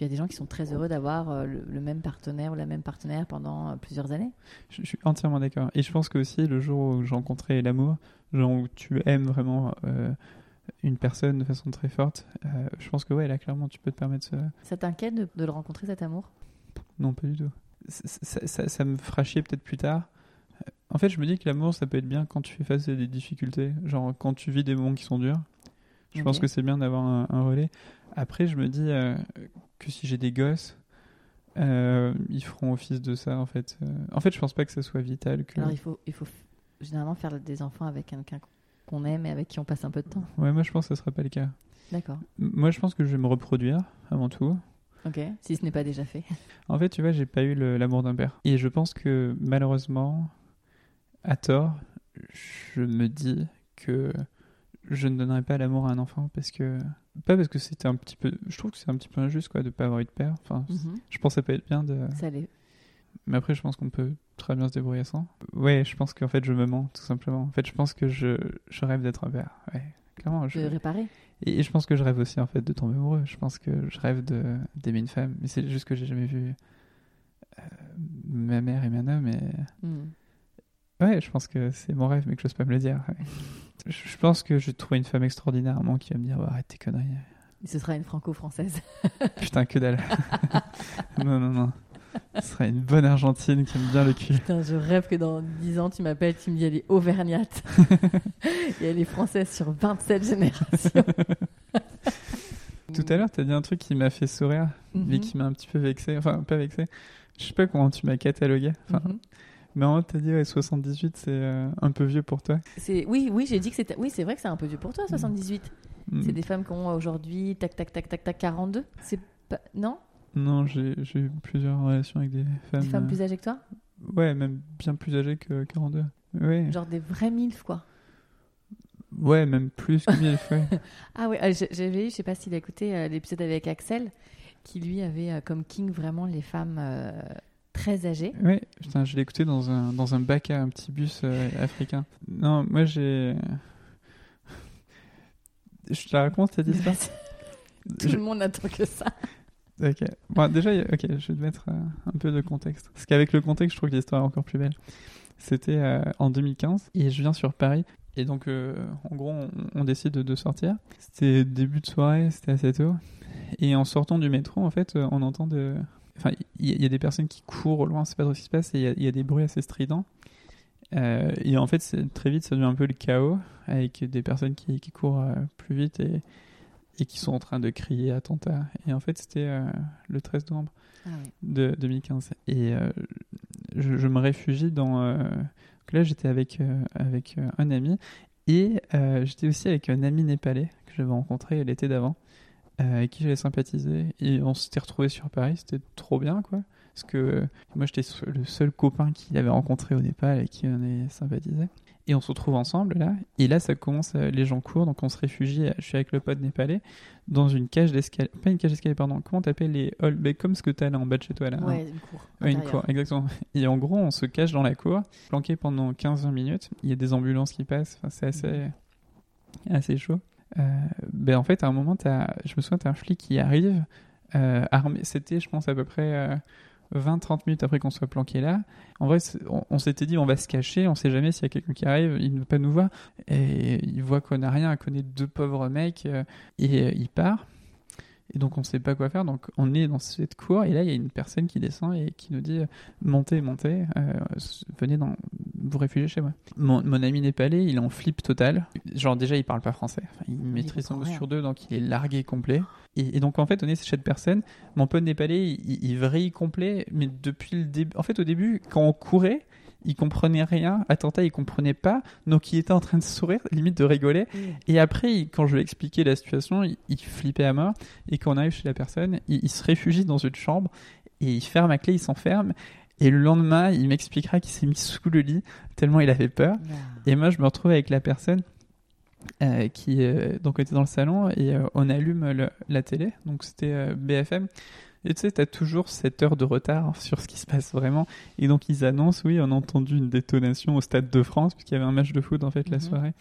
puis il y a des gens qui sont très heureux d'avoir euh, le, le même partenaire ou la même partenaire pendant euh, plusieurs années. Je, je suis entièrement d'accord. Et je pense que aussi le jour où j'ai rencontré l'amour, genre où tu aimes vraiment euh, une personne de façon très forte, euh, je pense que ouais, là clairement tu peux te permettre ce... Ça t'inquiète de, de le rencontrer cet amour? Non, pas du tout. Ça, ça- ça me fera chier peut-être plus tard. En fait, je me dis que l'amour, ça peut être bien quand tu fais face à des difficultés. Genre quand tu vis des moments qui sont durs. Je pense que c'est bien d'avoir un, un relais. Après, je me dis euh, que si j'ai des gosses, euh, ils feront office de ça en fait. Euh, en fait, je pense pas que ça soit vital. Que... Alors il faut, il faut généralement faire des enfants avec quelqu'un qu'on aime et avec qui on passe un peu de temps. Ouais, moi je pense que ce sera pas le cas. D'accord. Moi, je pense que je vais me reproduire avant tout. Ok. Si ce n'est pas déjà fait. En fait, tu vois, j'ai pas eu l'amour d'un père. Et je pense que malheureusement, à tort, je me dis que je ne donnerai pas l'amour à un enfant parce que. Pas parce que c'était un petit peu. Je trouve que c'est un petit peu injuste, quoi, de pas avoir eu de père. Enfin, Mhm. je ça peut être bien de. Ça. Mais après, je pense qu'on peut très bien se débrouiller sans. Ouais, je pense qu'en fait, je me mens, tout simplement. En fait, je pense que je, je rêve d'être un père. Ouais, clairement. Je... De réparer. Et je pense que je rêve aussi en fait de tomber amoureux. Je pense que je rêve de d'aimer une femme. Mais c'est juste que j'ai jamais vu euh, ma mère et mon homme. Et. Ouais, je pense que c'est mon rêve, mais que j'ose pas me le dire. ouais. Je je pense que je vais trouver une femme extraordinaire, à un moment qui va me dire oh, arrête tes conneries. Et Ce sera une franco-française. Putain que dalle. non non non. Ce serait une bonne argentine qui aime bien le cul. Putain, je rêve que dans 10 ans, tu m'appelles, tu me dis elle est auvergnate. et elle est française sur 27 générations. Tout à l'heure, t'as dit un truc qui m'a fait sourire, mais Mhm. qui m'a un petit peu vexé. Enfin, pas vexé. Je sais pas comment tu m'as catalogué. Enfin, Mhm. Mais en fait, t'as dit ouais, 78, c'est euh, un peu vieux pour toi. C'est oui, oui, j'ai dit que c'était oui, c'est vrai que c'est un peu vieux pour toi 78. Mm. C'est des femmes qui ont aujourd'hui tac tac tac tac tac 42. C'est pas non? Non, j'ai eu plusieurs relations avec des femmes. Des femmes euh, plus âgées que toi? Ouais, même bien plus âgées que 42. Ouais, Genre des vraies milfs quoi. ouais même plus que mille fois. Ah ouais, euh, j'avais eu, je sais pas s'il a écouté euh, l'épisode avec Axel qui lui avait euh, comme king vraiment les femmes euh, très âgées. Ouais, putain, je l'ai écouté dans un, dans un bac à un petit bus euh, africain. Non, moi j'ai. Je te la raconte cette histoire? Tout Je- le monde n'attend que ça. Ok. Bon, déjà, ok, je vais te mettre euh, un peu de contexte. Parce qu'avec le contexte, je trouve que l'histoire est encore plus belle. C'était euh, en 2015 et je viens sur Paris. Et donc, en gros, on, on décide de, de sortir. C'était début de soirée, c'était assez tôt. Et en sortant du métro, en fait, on entend de. Enfin, il y, a- il y a des personnes qui courent au loin, c'est pas trop ce qui se passe, et il y a- il y, a des bruits assez stridents. Euh, et en fait, très vite, ça devient un peu le chaos, avec des personnes qui, qui courent euh, plus vite et, et qui sont en train de crier attentat. Et en fait, c'était euh, le 13 novembre Ah oui. de 2015. Et je, je me réfugie dans. donc là, j'étais avec, avec un ami et j'étais aussi avec un ami népalais que j'avais rencontré l'été d'avant, avec qui j'avais sympathisé. Et on s'était retrouvés sur Paris, c'était trop bien, quoi. Parce que euh, moi, j'étais le seul copain qu'il avait rencontré au Népal et qui en est sympathisé. Et on se retrouve ensemble là. Et là, ça commence, euh, les gens courent, donc on se réfugie. euh, Je suis avec le pote népalais dans une cage d'escalier. Pas une cage d'escalier, pardon. Comment t'appelles les halls? Mais Comme ce que t'as là en bas de chez toi là. hein. Ouais, une cour. Ouais, une cour, exactement. Et en gros, on se cache dans la cour, planqué pendant 15-20 minutes. Il y a des ambulances qui passent. Enfin, c'est assez, assez chaud. Euh, ben en fait, à un moment, t'as- je me souviens, t'as un flic qui arrive, euh, armé. C'était, je pense, à peu près euh, 20-30 minutes après qu'on soit planqué là. En vrai, on, on s'était dit, on va se cacher. On sait jamais s'il y a quelqu'un qui arrive, il ne veut pas nous voir. Et il voit qu'on n'a rien, qu'on est deux pauvres mecs. euh, et euh, il part. Et donc on sait pas quoi faire, donc on est dans cette cour et là il y a une personne qui descend et qui nous dit montez, montez, euh, venez dans, vous réfugier chez moi. Mon, mon ami népalais, il est en flip total. Genre déjà il parle pas français, Enfin, il maîtrise un mot sur deux, donc il est largué complet. Et, et donc en fait on est chez cette personne, mon pote népalais il, il vrille complet, mais depuis le début, en fait au début quand on courait, il comprenait rien, attentat il comprenait pas, donc il était en train de sourire, limite de rigoler. Mm. Et après, il- quand je lui ai expliqué la situation, il, il flippait à mort. Et quand on arrive chez la personne, il, il se réfugie dans une chambre et il ferme la clé, il s'enferme. Et le lendemain, il m'expliquera qu'il s'est mis sous le lit tellement il avait peur. Et moi, je me retrouve avec la personne euh, qui euh, donc était dans le salon et euh, on allume le- la télé. Donc c'était BFM. Et tu sais, t'as toujours cette heure de retard sur ce qui se passe vraiment. Et donc ils annoncent, oui, on a entendu une détonation au Stade de France puisqu'il y avait un match de foot en fait la Mhm. soirée.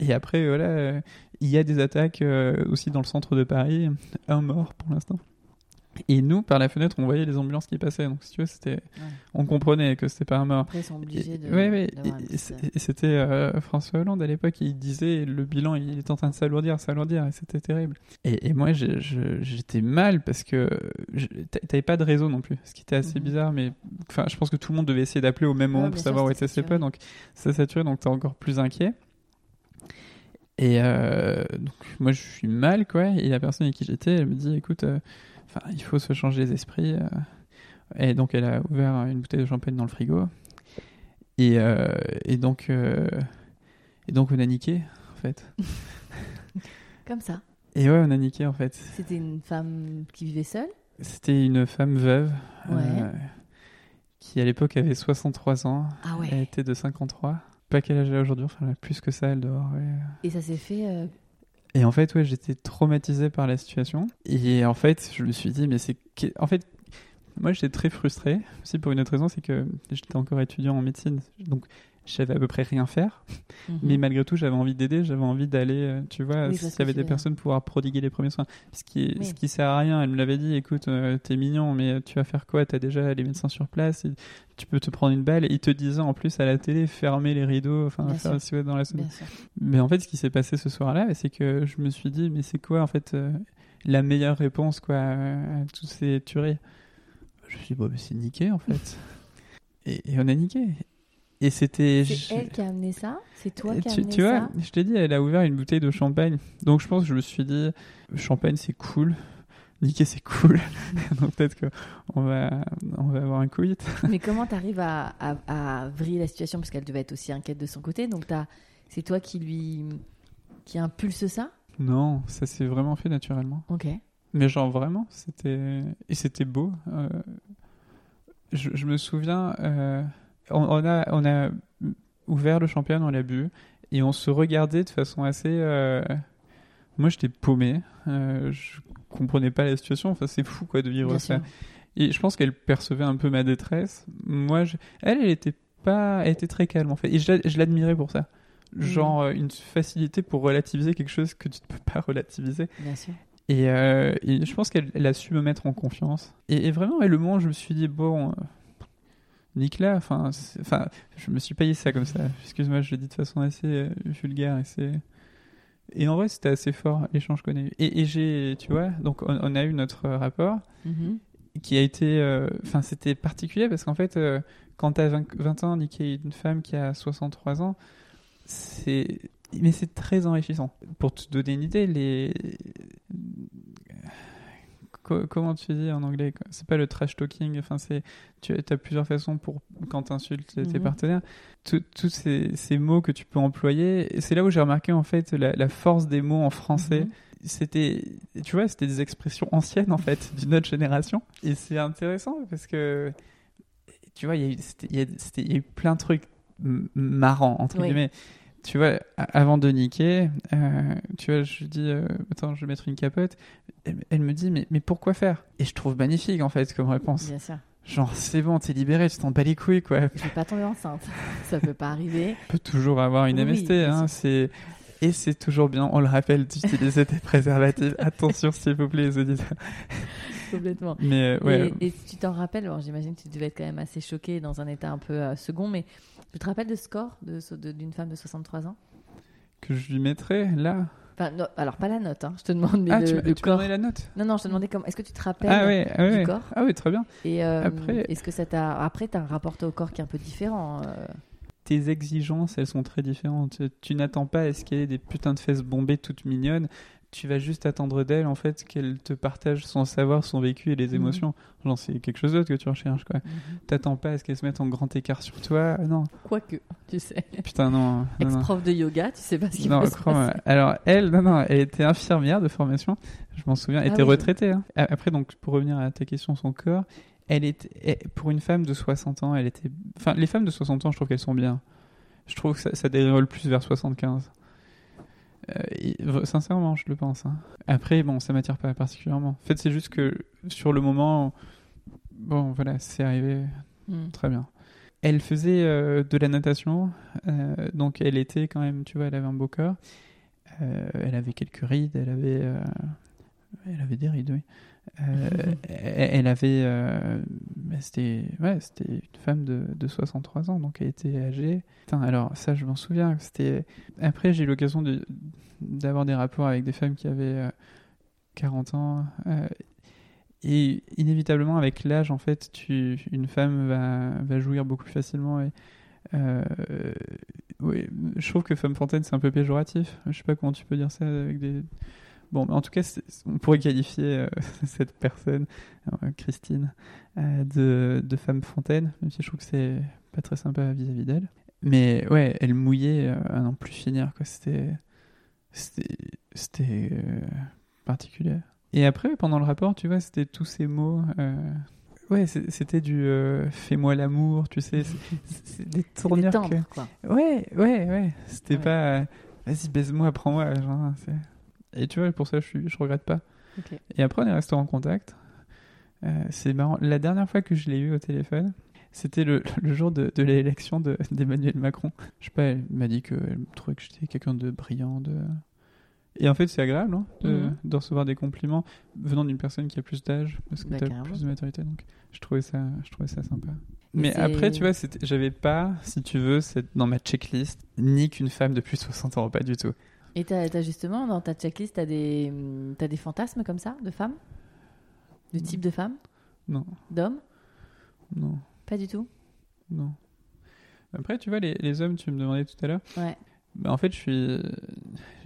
Et après, voilà, euh, il y a des attaques euh, aussi dans le centre de Paris, un mort pour l'instant. Et nous, par la fenêtre, on voyait les ambulances qui passaient. Donc, si tu veux, c'était, on comprenait que c'était pas un mort. Après, ils sont obligés de. Euh, et c'était euh, François Hollande à l'époque, il disait le bilan il est en train de s'alourdir, s'alourdir, et c'était terrible. Et, et moi j'étais mal parce que t'avais pas de réseau non plus, ce qui était assez Mhm. bizarre, mais enfin je pense que tout le monde devait essayer d'appeler au même moment pour savoir où étaient ses potes, donc ça saturé, donc t'es encore plus inquiet. Et euh, donc moi je suis mal quoi, et la personne avec qui j'étais, elle me dit écoute, euh, enfin il faut se changer les esprits. euh. Et donc elle a ouvert une bouteille de champagne dans le frigo. Et, euh, et donc euh, et donc on a niqué en fait. Comme ça. Et ouais on a niqué en fait. C'était une femme qui vivait seule? C'était une femme veuve Ouais. euh, qui à l'époque avait 63 ans. Ah ouais. Elle était de 53. Pas quel âge elle a aujourd'hui, enfin elle a plus que ça elle ouais. Et ça s'est fait. Et en fait, ouais, j'étais traumatisé par la situation. Et en fait, je me suis dit, mais c'est. En fait, moi, j'étais très frustré. Aussi, pour une autre raison, c'est que j'étais encore étudiant en médecine. Donc, je savais à peu près rien faire. mhm. Mais malgré tout, j'avais envie d'aider. J'avais envie d'aller, euh, tu vois, Oui, s'il y avait des personnes pouvoir prodiguer les premiers soins. Ce qui, Oui. ce qui sert à rien. Elle me l'avait dit, écoute, euh, t'es mignon, mais tu vas faire quoi? T'as déjà les médecins sur place. et tu peux te prendre une balle. Et il te disait en plus à la télé, fermer les rideaux, enfin, faire si dans la sûr. mais en fait, ce qui s'est passé ce soir-là, c'est que je me suis dit, mais c'est quoi en fait euh, la meilleure réponse quoi à, toutes ces tueries? Je me suis dit, bon, mais c'est niqué en fait. et, et on a niqué. Et c'était. C'est elle qui a amené ça? C'est toi qui as amené tu vois, ça? je t'ai dit, elle a ouvert une bouteille de champagne. Donc je pense que je me suis dit, champagne c'est cool. Niquer c'est cool. Donc peut-être qu'on va, on va avoir un quit. Mais comment t'arrives à, à, à vriller la situation? Parce qu'elle devait être aussi inquiète de son côté. Donc t'as- c'est toi qui lui. qui impulse ça? Non, ça s'est vraiment fait naturellement. Ok. Mais genre vraiment, c'était et c'était beau. Euh, je, je me souviens, euh, on, on a on a ouvert le champagne, on l'a bu et on se regardait de façon assez. euh, Moi, j'étais paumé. Euh, je comprenais pas la situation. Enfin, c'est fou quoi de vivre Bien ça. sûr. Et je pense qu'elle percevait un peu ma détresse. Moi, je- elle, elle était pas, elle était très calme en fait. Et je, la- je l'admirais pour ça. Genre euh, une facilité pour relativiser quelque chose que tu ne peux pas relativiser. Bien sûr. Et, euh, et je pense qu'elle elle a su me mettre en confiance. Et, et vraiment, et le moment où je me suis dit, bon, nique-la, enfin, enfin, je me suis payé ça comme ça. Excuse-moi, je le dis de façon assez euh, vulgaire. Et, c'est... et en vrai, c'était assez fort, l'échange qu'on a eu. Et, et j'ai, tu vois, donc on, on a eu notre rapport Mhm. qui a été. euh, Enfin, c'était particulier parce qu'en fait, euh, quand t'as 20, 20 ans, niquer une femme qui a 63 ans, c'est. Mais c'est très enrichissant. Pour te donner une idée, les. Co- Comment tu dis en anglais C'est pas le trash talking, enfin c'est tu as plusieurs façons pour quand tu insultes tes Mhm. partenaires. Tous ces, ces mots que tu peux employer, c'est là où j'ai remarqué en fait la, la force des mots en français Mhm. c'était tu vois c'était des expressions anciennes en fait d'une autre génération et c'est intéressant parce que tu vois il y, a eu- c'était- il y, a- c'était- il y a eu plein de trucs marrants entre Oui. guillemets tu vois avant de niquer euh, tu vois je dis euh, attends je vais mettre une capote elle, elle me dit mais, mais pourquoi faire? Et je trouve magnifique en fait comme réponse Bien sûr. genre c'est bon t'es libéré tu t'en bats les couilles quoi Je vais pas tomber enceinte. Ça peut pas arriver. peut toujours avoir une Oui, MST. hein, c'est et c'est toujours bien, on le rappelle, d'utiliser des préservatifs. Attention, s'il vous plaît, les auditeurs. Complètement. Mais euh, ouais, Et, et tu t'en rappelles, j'imagine que tu devais être quand même assez choqué dans un état un peu euh, second, mais tu te rappelles de score de so- de- d'une femme de 63 ans? Que je lui mettrais là? enfin, non, Alors, pas la note, hein, je te demande, mais ah, le, tu, le tu corps. la note? Non, non, je te demandais comment. Est-ce que tu te rappelles Ah ouais, ah du ouais. corps? Ah oui, très bien. Et euh, Après- est-ce que ça t'a. Après, tu as un rapport au corps qui est un peu différent. euh, Tes exigences, elles sont très différentes. Tu, n'attends pas à ce qu'elle ait des putains de fesses bombées toutes mignonnes. Tu vas juste attendre d'elle, en fait, qu'elle te partage son savoir, son vécu et les Mhm. émotions. Genre, c'est quelque chose d'autre que tu recherches, quoi. T'attends pas à ce qu'elle se mette en grand écart sur toi. Non, Quoique, tu sais. putain, non. non, non. Ex-prof de yoga, tu sais pas ce qui Non, se passer. Alors, elle, non, non, elle était infirmière de formation. Je m'en souviens. Elle Ah était oui. retraitée. hein. Après, donc, pour revenir à ta question, son corps, elle était, elle- pour une femme de 60 ans, elle était. Enfin, les femmes de 60 ans, je trouve qu'elles sont bien. Je trouve que ça, ça déroule plus vers 75. Euh, sincèrement, je le pense. hein. Après, bon, ça m'attire pas particulièrement. En fait, c'est juste que sur le moment, bon, voilà, c'est arrivé. Hmm. Très bien. Elle faisait euh, de la natation, euh, donc elle était quand même, tu vois, elle avait un beau corps. Elle avait quelques rides, elle avait, elle avait des rides, oui. Euh, elle, avait, euh, c'était, ouais, une femme de, de 63 ans, donc elle était âgée. Putain, alors ça, je m'en souviens. Après, j'ai eu l'occasion d'avoir des rapports avec des femmes qui avaient euh, 40 ans. euh, et inévitablement, avec l'âge, en fait, une femme va, jouir beaucoup plus facilement. Euh, je trouve que femme fontaine, c'est un peu péjoratif. Je sais pas comment tu peux dire ça avec des. Bon, mais en tout cas, on pourrait qualifier euh, cette personne, euh, Christine, euh, de, de femme fontaine, même si je trouve que c'est pas très sympa vis-à-vis d'elle. Mais ouais, elle mouillait à n'en plus finir, quoi. C'était. C'était. C'était. particulier. Et après, pendant le rapport, tu vois, c'était tous ces mots. Ouais, c'était du fais-moi l'amour, tu sais. c'est- des tournures. tendre, que- quoi. Ouais, ouais, ouais. C'était Ouais. pas vas-y, baise-moi, prends-moi. Genre, et tu vois, pour ça, je, je regrette pas. Et après, on est resté en contact. Euh, c'est marrant. La dernière fois que je l'ai eu au téléphone, c'était le, le jour de, de l'élection de- d'Emmanuel Macron. Je sais pas, elle m'a dit qu'elle trouvait que j'étais quelqu'un de brillant. De... Et en fait, c'est agréable hein, de, Mhm. de recevoir des compliments venant d'une personne qui a plus d'âge, parce que Bah, tu as carrément. plus de maturité. Donc, je trouvais ça, je trouvais ça sympa. Mais après, tu vois, j'avais pas, si tu veux, dans ma checklist, ni qu'une femme de plus de 60 ans, pas du tout. Et t'as as justement, dans ta checklist, t'as des, as des fantasmes comme ça, de femmes? De type de femmes? Non, D'hommes? Non, Pas du tout? Non. Après, tu vois, les, les hommes, tu me demandais tout à l'heure. Ouais. Bah, en fait, je suis,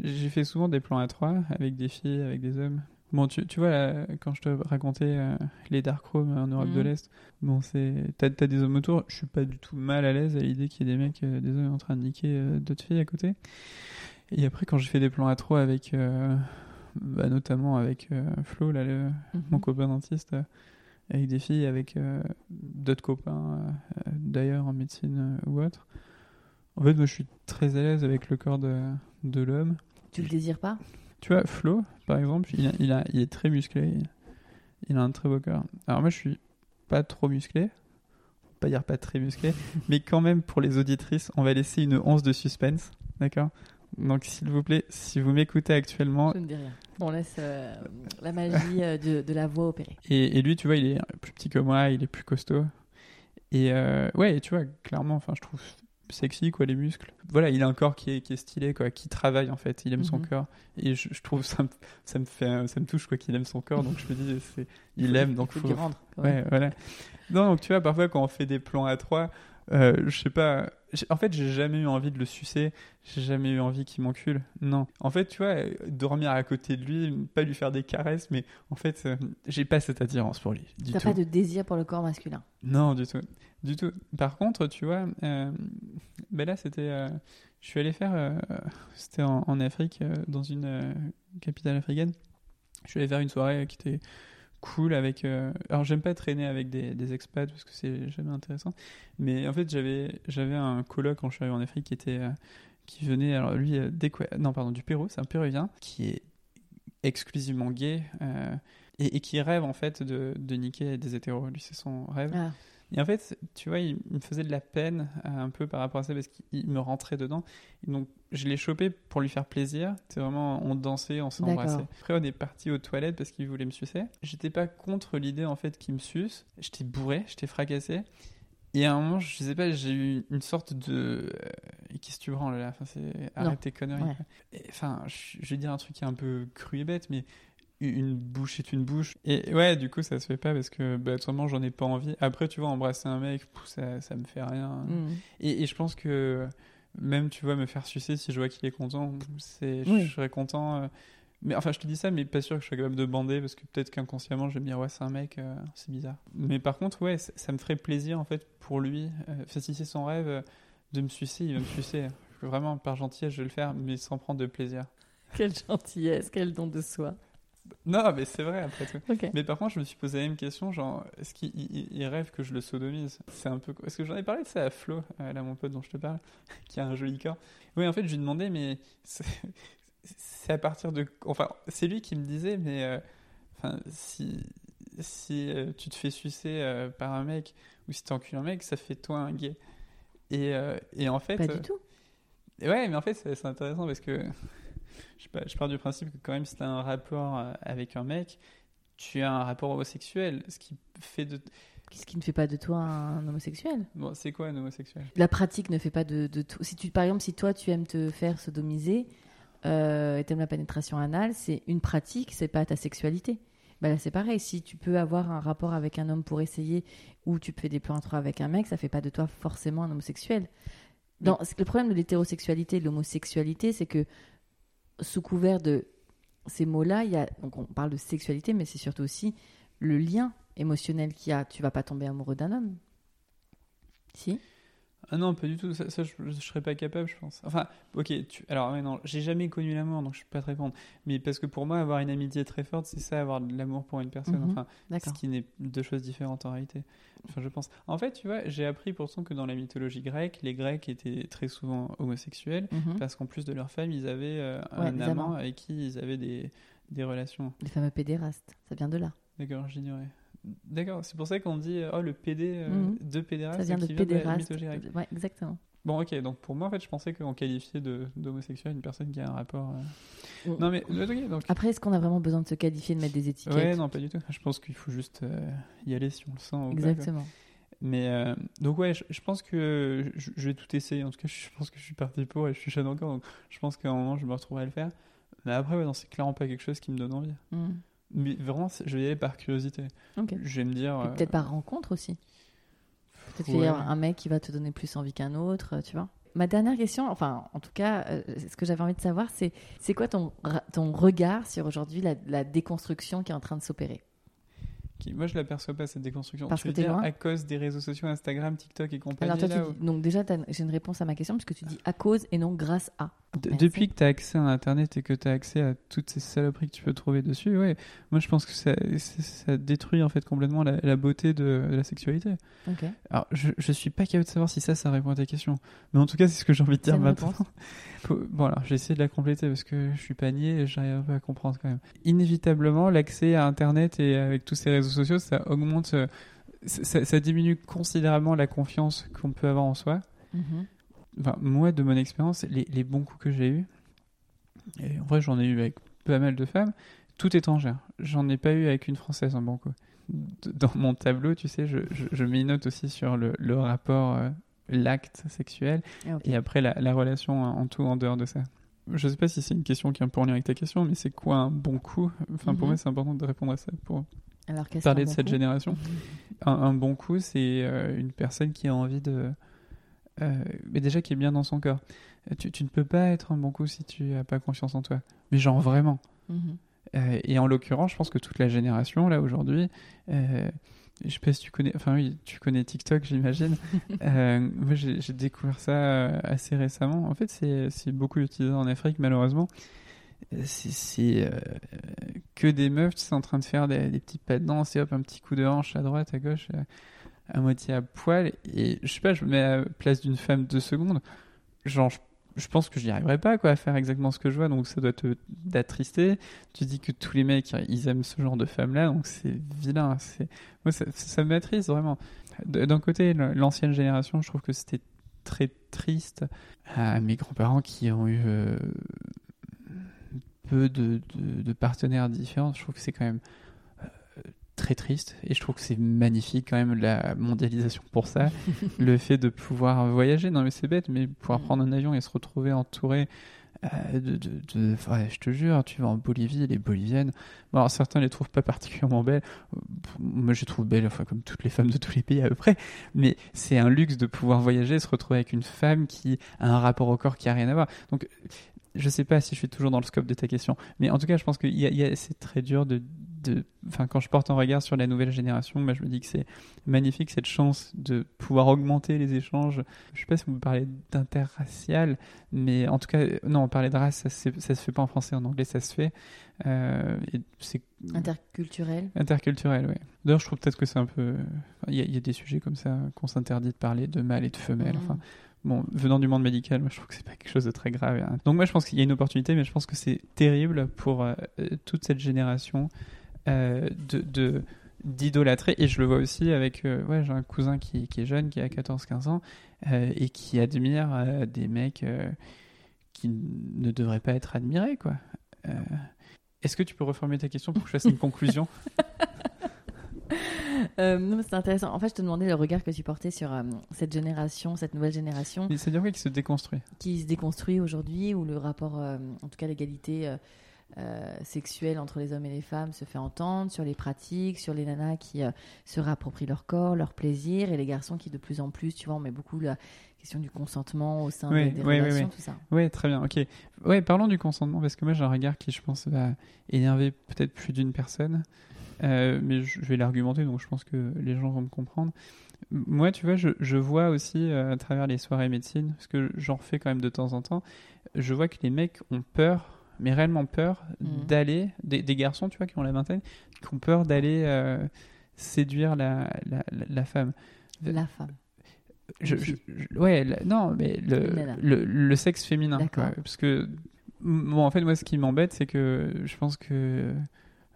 j'ai fait souvent des plans à trois avec des filles, avec des hommes. Bon, tu, tu vois, là, quand je te racontais euh, les dark rooms en Europe de Mhm. l'Est, bon, c'est, t'as, t'as des hommes autour. Je suis pas du tout mal à l'aise à l'idée qu'il y ait des mecs, euh, des hommes en train de niquer euh, d'autres filles à côté. Et après, quand j'ai fait des plans à trois avec, euh, bah, notamment avec euh, Flo, là, le, Mhm. mon copain dentiste, euh, avec des filles, avec d'autres copains, d'ailleurs en médecine ou autre. En fait, moi, je suis très à l'aise avec le corps de, de l'homme. Tu le désires pas? Tu vois, Flo, par exemple, il, a- il, a, il est très musclé. Il, il a un très beau corps. Alors moi, je suis pas trop musclé. Pas dire pas très musclé. mais quand même, pour les auditrices, on va laisser une once de suspense. D'accord? Donc, s'il vous plaît, si vous m'écoutez actuellement, Je ne dis rien. On laisse euh, la magie euh, de, de la voix opérer. et, et lui, tu vois, il est plus petit que moi, il est plus costaud. Et euh, ouais, tu vois, clairement, enfin, je trouve sexy, quoi, les muscles. Voilà, il a un corps qui est, qui est stylé, quoi, qui travaille, en fait. Il aime son Mhm. corps. Et je, je trouve ça, me- ça me fait, ça me touche, quoi, qu'il aime son corps. Donc, je me dis, il l'aime, donc faut faut, lui rendre. Ouais, voilà. Non, donc tu vois, parfois quand on fait des plans à trois, je sais pas. En fait, j'ai jamais eu envie de le sucer. J'ai jamais eu envie qu'il m'encule. Non. En fait, tu vois, dormir à côté de lui, pas lui faire des caresses, mais en fait, euh, j'ai pas cette attirance pour lui. T'as pas de désir pour le corps masculin. Non, du tout. Du tout. Par contre, tu vois, euh, ben là, c'était. euh, je suis allé faire. c'était en, en Afrique, dans une capitale africaine. Je suis allé faire une soirée qui était cool avec. euh, alors, j'aime pas traîner avec des, expats parce que c'est jamais intéressant. Mais en fait, j'avais un coloc quand je suis arrivé en Afrique qui était. euh, qui venait, alors lui, euh, non, pardon, du Pérou, c'est un Péruvien qui est exclusivement gay euh, et, et qui rêve en fait de, de niquer des hétéros. Lui, c'est son rêve. Ah, Et en fait, tu vois, il, me faisait de la peine euh, un peu par rapport à ça parce qu'il me rentrait dedans. Et donc, je l'ai chopé pour lui faire plaisir. C'est vraiment, on dansait, on embrassé. Après, on est parti aux toilettes parce qu'il voulait me sucer. J'étais pas contre l'idée en fait qu'il me suce. J'étais bourré, j'étais fracassé. Et à un moment, je sais pas, j'ai eu une sorte de. euh, Qu'est-ce que tu branles là? Enfin. Arrête tes conneries. Ouais. Et, Enfin, je vais dire un truc qui est un peu cru et bête, mais une bouche est une bouche. Et ouais, du coup, ça se fait pas parce que, bah, autrement, j'en ai pas envie. Après, tu vois, embrasser un mec, pff, ça, ça me fait rien. mm. Et, et je pense que même, tu vois, me faire sucer, si je vois qu'il est content, c'est, Oui. je serais content. euh. Mais enfin, je te dis ça, mais pas sûr que je sois capable de bander parce que peut-être qu'inconsciemment, je vais me dire, ouais, c'est un mec, euh, c'est bizarre. Mais par contre, ouais, ça, ça me ferait plaisir, en fait, pour lui. Euh, si c'est son rêve euh, de me sucer, il va me sucer. Vraiment, par gentillesse, je vais le faire, mais sans prendre de plaisir. Quelle gentillesse, quel don de soi. Non, mais c'est vrai, après tout. Mais par contre, je me suis posé la même question, genre, est-ce qu'il il- il rêve que je le sodomise C'est un peu... Est-ce que j'en ai parlé de ça à Flo, euh, là, mon pote dont je te parle, qui a un joli corps Oui, en fait, je lui demandais, mais c'est à partir de... Enfin, c'est lui qui me disait, mais... euh, Enfin, si, si euh, tu te fais sucer par un mec, ou si t'encules un mec, ça fait toi un gay. Et, et en fait... Pas du tout. Ouais, mais en fait, c'est intéressant parce que je, pars du principe que quand même, si tu as un rapport euh, avec un mec, tu as un rapport homosexuel. Ce qui fait de. Qu'est-ce qui ne fait pas de toi un homosexuel Bon, c'est quoi un homosexuel? La pratique ne fait pas de, de. Si tu, par exemple, si toi tu aimes te faire sodomiser euh, et t'aimes la pénétration anale, c'est une pratique, c'est pas ta sexualité. Bah là, c'est pareil. Si tu peux avoir un rapport avec un homme pour essayer, ou tu fais des plans trois avec un mec, ça fait pas de toi forcément un homosexuel. Dans, le problème de l'hétérosexualité et de l'homosexualité, c'est que sous couvert de ces mots-là, il y a donc on parle de sexualité, mais c'est surtout aussi le lien émotionnel qu'il y a. Tu vas pas tomber amoureux d'un homme. Si? Ah non, pas du tout. Ça, ça, je, je serais pas capable, je pense. Enfin, ok. Tu... Alors, ouais, non, j'ai jamais connu l'amour, donc je peux pas te répondre. Mais parce que pour moi, avoir une amitié très forte, c'est ça, avoir de l'amour pour une personne. Mhm. Enfin, ce qui n'est deux choses différentes en réalité. Enfin, je pense. En fait, tu vois, j'ai appris pourtant que dans la mythologie grecque, les Grecs étaient très souvent homosexuels. Mhm. Parce qu'en plus de leur femme, ils avaient euh, Ouais, un amant avec qui ils avaient des, des relations. Les fameux pédérastes, ça vient de là. D'accord, j'ignorais. D'accord, c'est pour ça qu'on dit oh le PD euh, Mhm. de pédéraste ça vient de qui vient de la pédéraste. Ouais, exactement. Bon, ok, donc pour moi en fait, je pensais qu'on qualifiait de d'homosexuel une personne qui a un rapport. euh, Mm. Non mais donc. Après, est-ce qu'on a vraiment besoin de se qualifier, de mettre des étiquettes Ouais, non, pas du tout. Je pense qu'il faut juste euh, y aller si on le sent. Exactement. Mais euh, donc ouais, je, je pense que je, je vais tout essayer. En tout cas, je pense que je suis parti pour et je suis jeune encore, donc je pense qu'à un moment je me retrouverai à le faire. Mais après, ouais, non, c'est clairement pas quelque chose qui me donne envie. Mm. Mais vraiment, je vais y aller par curiosité. Ok. Je vais me dire. Euh, Peut-être par rencontre aussi. Peut-être qu'il ouais. y a un mec qui va te donner plus envie qu'un autre, euh, tu vois. Ma dernière question, enfin, en tout cas, euh, ce que j'avais envie de savoir, c'est c'est quoi ton, ton regard sur aujourd'hui la, la déconstruction qui est en train de s'opérer? Moi, je l'aperçois pas cette déconstruction. Parce tu que dire loin à cause des réseaux sociaux, Instagram, TikTok et compagnie. Alors, toi, tu dis- donc déjà, j'ai une réponse à ma question, puisque tu dis à cause et non grâce à. Depuis que tu as accès à Internet et que tu as accès à toutes ces saloperies que tu peux trouver dessus, ouais, moi je pense que ça, détruit en fait complètement la, la beauté de, de la sexualité. Ok. Alors je, je suis pas capable de savoir si ça, ça répond à ta question. Mais en tout cas, c'est ce que j'ai envie de dire maintenant. Bon, alors j'ai essayé de la compléter parce que je suis panier et j'arrive un peu à comprendre quand même. Inévitablement, l'accès à Internet et avec tous ces réseaux sociaux, ça augmente, euh, ça, ça- ça diminue considérablement la confiance qu'on peut avoir en soi. Mhm. Enfin, moi, de mon expérience, les, les bons coups que j'ai eus, Et en vrai, j'en ai eu avec pas mal de femmes, tout étrangère. J'en ai pas eu avec une française, un banco. D- Dans mon tableau, tu sais, je, je, je mets une note aussi sur le, le rapport, euh, l'acte sexuel, Ah, et après la, la relation en en tout en dehors de ça. Je sais pas si c'est une question qui est un peu en lien avec ta question, mais c'est quoi un bon coup? Enfin, pour Mhm. moi, c'est important de répondre à ça pour Alors, parler de bon cette coup? génération. Un, un bon coup, c'est euh, une personne qui a envie de. Euh, mais déjà qui est bien dans son corps. Euh, Tu, tu ne peux pas être un bon coup si tu n'as pas confiance en toi. Mais genre vraiment. Mhm. Euh, et en l'occurrence, je pense que toute la génération, là, aujourd'hui, euh, je sais pas si tu connais, enfin oui, tu connais TikTok, j'imagine. Moi, j'ai découvert ça assez récemment. En fait, c'est beaucoup utilisé en Afrique, malheureusement. C'est que des meufs, tu sais, en train de faire des, des petits pas de danse et hop, un petit coup de hanche à droite, à gauche, à moitié à poil. Et je sais pas, je me mets à la place d'une femme deux secondes. Genre, je, je pense que j'y arriverais pas, quoi, à faire exactement ce que je vois. Donc, ça doit te d'attrister. Tu dis que tous les mecs, ils aiment ce genre de femmes-là, donc c'est vilain. C'est moi, ça, ça m'attriste vraiment. D'un côté, l'ancienne génération, je trouve que c'était très triste. À mes grands-parents qui ont eu euh, peu de, de- partenaires différents, je trouve que c'est quand même très triste. Et je trouve que c'est magnifique quand même la mondialisation pour ça. le fait de pouvoir voyager, non mais c'est bête, mais pouvoir Mm. prendre un avion et se retrouver entouré euh, de, de, de- ouais, je te jure, tu vas en Bolivie, les Boliviennes. Bon, alors certains les trouvent pas particulièrement belles. Moi, je les trouve belles, enfin comme toutes les femmes de tous les pays à peu près. Mais c'est un luxe de pouvoir voyager, se retrouver avec une femme qui a un rapport au corps qui a rien à voir. Donc, je sais pas si je suis toujours dans le scope de ta question, mais en tout cas, je pense que c'est très dur de, de, enfin, quand je porte un regard sur la nouvelle génération, moi, je me dis que c'est magnifique cette chance de pouvoir augmenter les échanges. Je sais pas si on peut parler d'interracial, mais en tout cas, euh, non, parler de race, ça, ça se fait pas en français, en anglais, ça se fait. Euh, c'est Interculturel. interculturel, oui. D'ailleurs, je trouve peut-être que c'est un peu, il y, a- il y a des sujets comme ça qu'on s'interdit de parler de mâle et de femelle. Mhm. Enfin, bon, venant du monde médical, moi, je trouve que c'est pas quelque chose de très grave. hein. Donc moi, je pense qu'il y a une opportunité, mais je pense que c'est terrible pour euh, toute cette génération euh, de, d'idolâtrer. Et je le vois aussi avec euh, ouais j'ai un cousin qui, qui est jeune qui a 14-15 ans euh, et qui admire des mecs qui ne devraient pas être admirés quoi. Est-ce que tu peux reformuler ta question pour que je fasse une conclusion? Euh, c'est intéressant. En fait, je te demandais le regard que tu portais sur euh, cette génération, cette nouvelle génération. C'est-à-dire quoi qui se déconstruit? Qui se déconstruit aujourd'hui, où le rapport, euh, en tout cas l'égalité euh, sexuelle entre les hommes et les femmes se fait entendre, sur les pratiques, sur les nanas qui euh, se réapproprient leur corps, leur plaisir, et les garçons qui de plus en plus, tu vois, on met beaucoup la question du consentement au sein Oui, des, des oui, oui, relations, oui. tout ça. Ouais, très bien, ok. Ouais, parlons du consentement, parce que moi j'ai un regard qui, je pense, va énerver peut-être plus d'une personne, Euh, mais je je vais l'argumenter, donc je pense que les gens vont me comprendre. Moi, tu vois, je, je vois aussi à travers les soirées médecine, parce que j'en refais quand même de temps en temps, je vois que les mecs ont peur, mais réellement peur, Mhm. d'aller, des, des garçons, tu vois, qui ont la vingtaine, qui ont peur d'aller euh, séduire la, la, femme. La femme. Je, je- je- ouais, la- non, mais le, le, le sexe féminin. Quoi. parce que, bon, en fait, moi, ce qui m'embête, c'est que je pense que.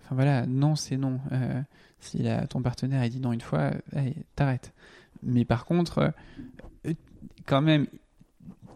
Enfin voilà, non, c'est non. Euh, si la- ton partenaire il dit non une fois, allez, t'arrêtes. Mais par contre, euh, quand même,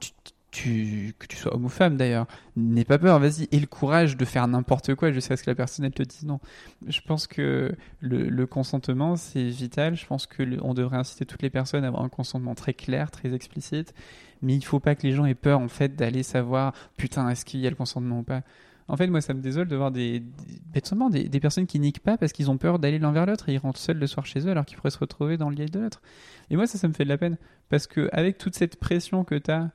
tu, tu- que tu sois homme ou femme d'ailleurs, n'aie pas peur, vas-y, aie le courage de faire n'importe quoi jusqu'à ce que la personne elle te dise non. Je pense que le, consentement c'est vital. Je pense que devrait inciter toutes les personnes à avoir un consentement très clair, très explicite. Mais il faut pas que les gens aient peur en fait d'aller savoir putain est-ce qu'il y a le consentement ou pas. En fait, moi, ça me désole de voir des, des, des, des personnes qui niquent pas parce qu'ils ont peur d'aller l'un vers l'autre et ils rentrent seuls le soir chez eux alors qu'ils pourraient se retrouver dans le lit de l'autre. Et moi, ça, ça me fait de la peine parce que avec toute cette pression que tu as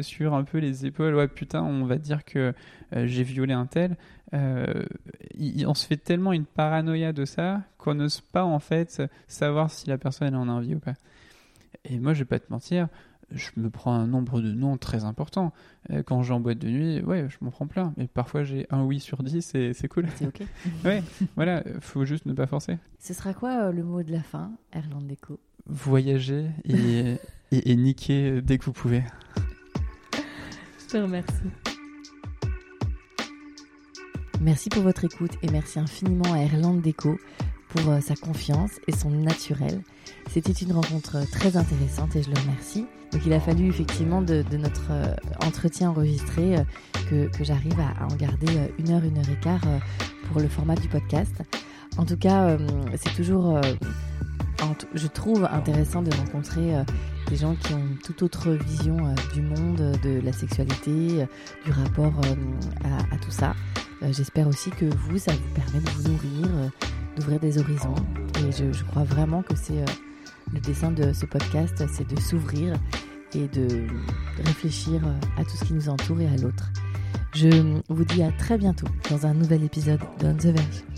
sur un peu les épaules, ouais, putain, on va dire que euh, j'ai violé un tel, euh, il- on se fait tellement une paranoïa de ça qu'on n'ose pas en fait savoir si la personne elle en a envie ou pas. Et moi, je vais pas te mentir, je me prends un nombre de noms très important. Euh, Quand j'ai en boîte de nuit, ouais, je m'en prends plein. Mais parfois, j'ai un oui sur 10 et c'est cool. C'est OK. Ouais, voilà, euh, faut juste ne pas forcer. Ce sera quoi euh, le mot de la fin, Erland Déco Voyager et, et, et niquer dès que vous pouvez. Je. Merci pour votre écoute et merci infiniment à Erland Déco pour euh, sa confiance et son naturel. C'était une rencontre très intéressante et je le remercie. Donc il a fallu effectivement de, notre euh, entretien enregistré euh, que, que j'arrive à, en garder une heure, une heure et quart pour le format du podcast. En tout cas, c'est toujours, je trouve intéressant de rencontrer des gens qui ont une toute autre vision du monde, de la sexualité, du rapport à, tout ça. J'espère aussi que vous, ça vous permet de vous nourrir, d'ouvrir des horizons. Et je, crois vraiment que c'est le dessin de ce podcast, c'est de s'ouvrir et de réfléchir à tout ce qui nous entoure et à l'autre. Je vous dis à très bientôt dans un nouvel épisode de On the Verge.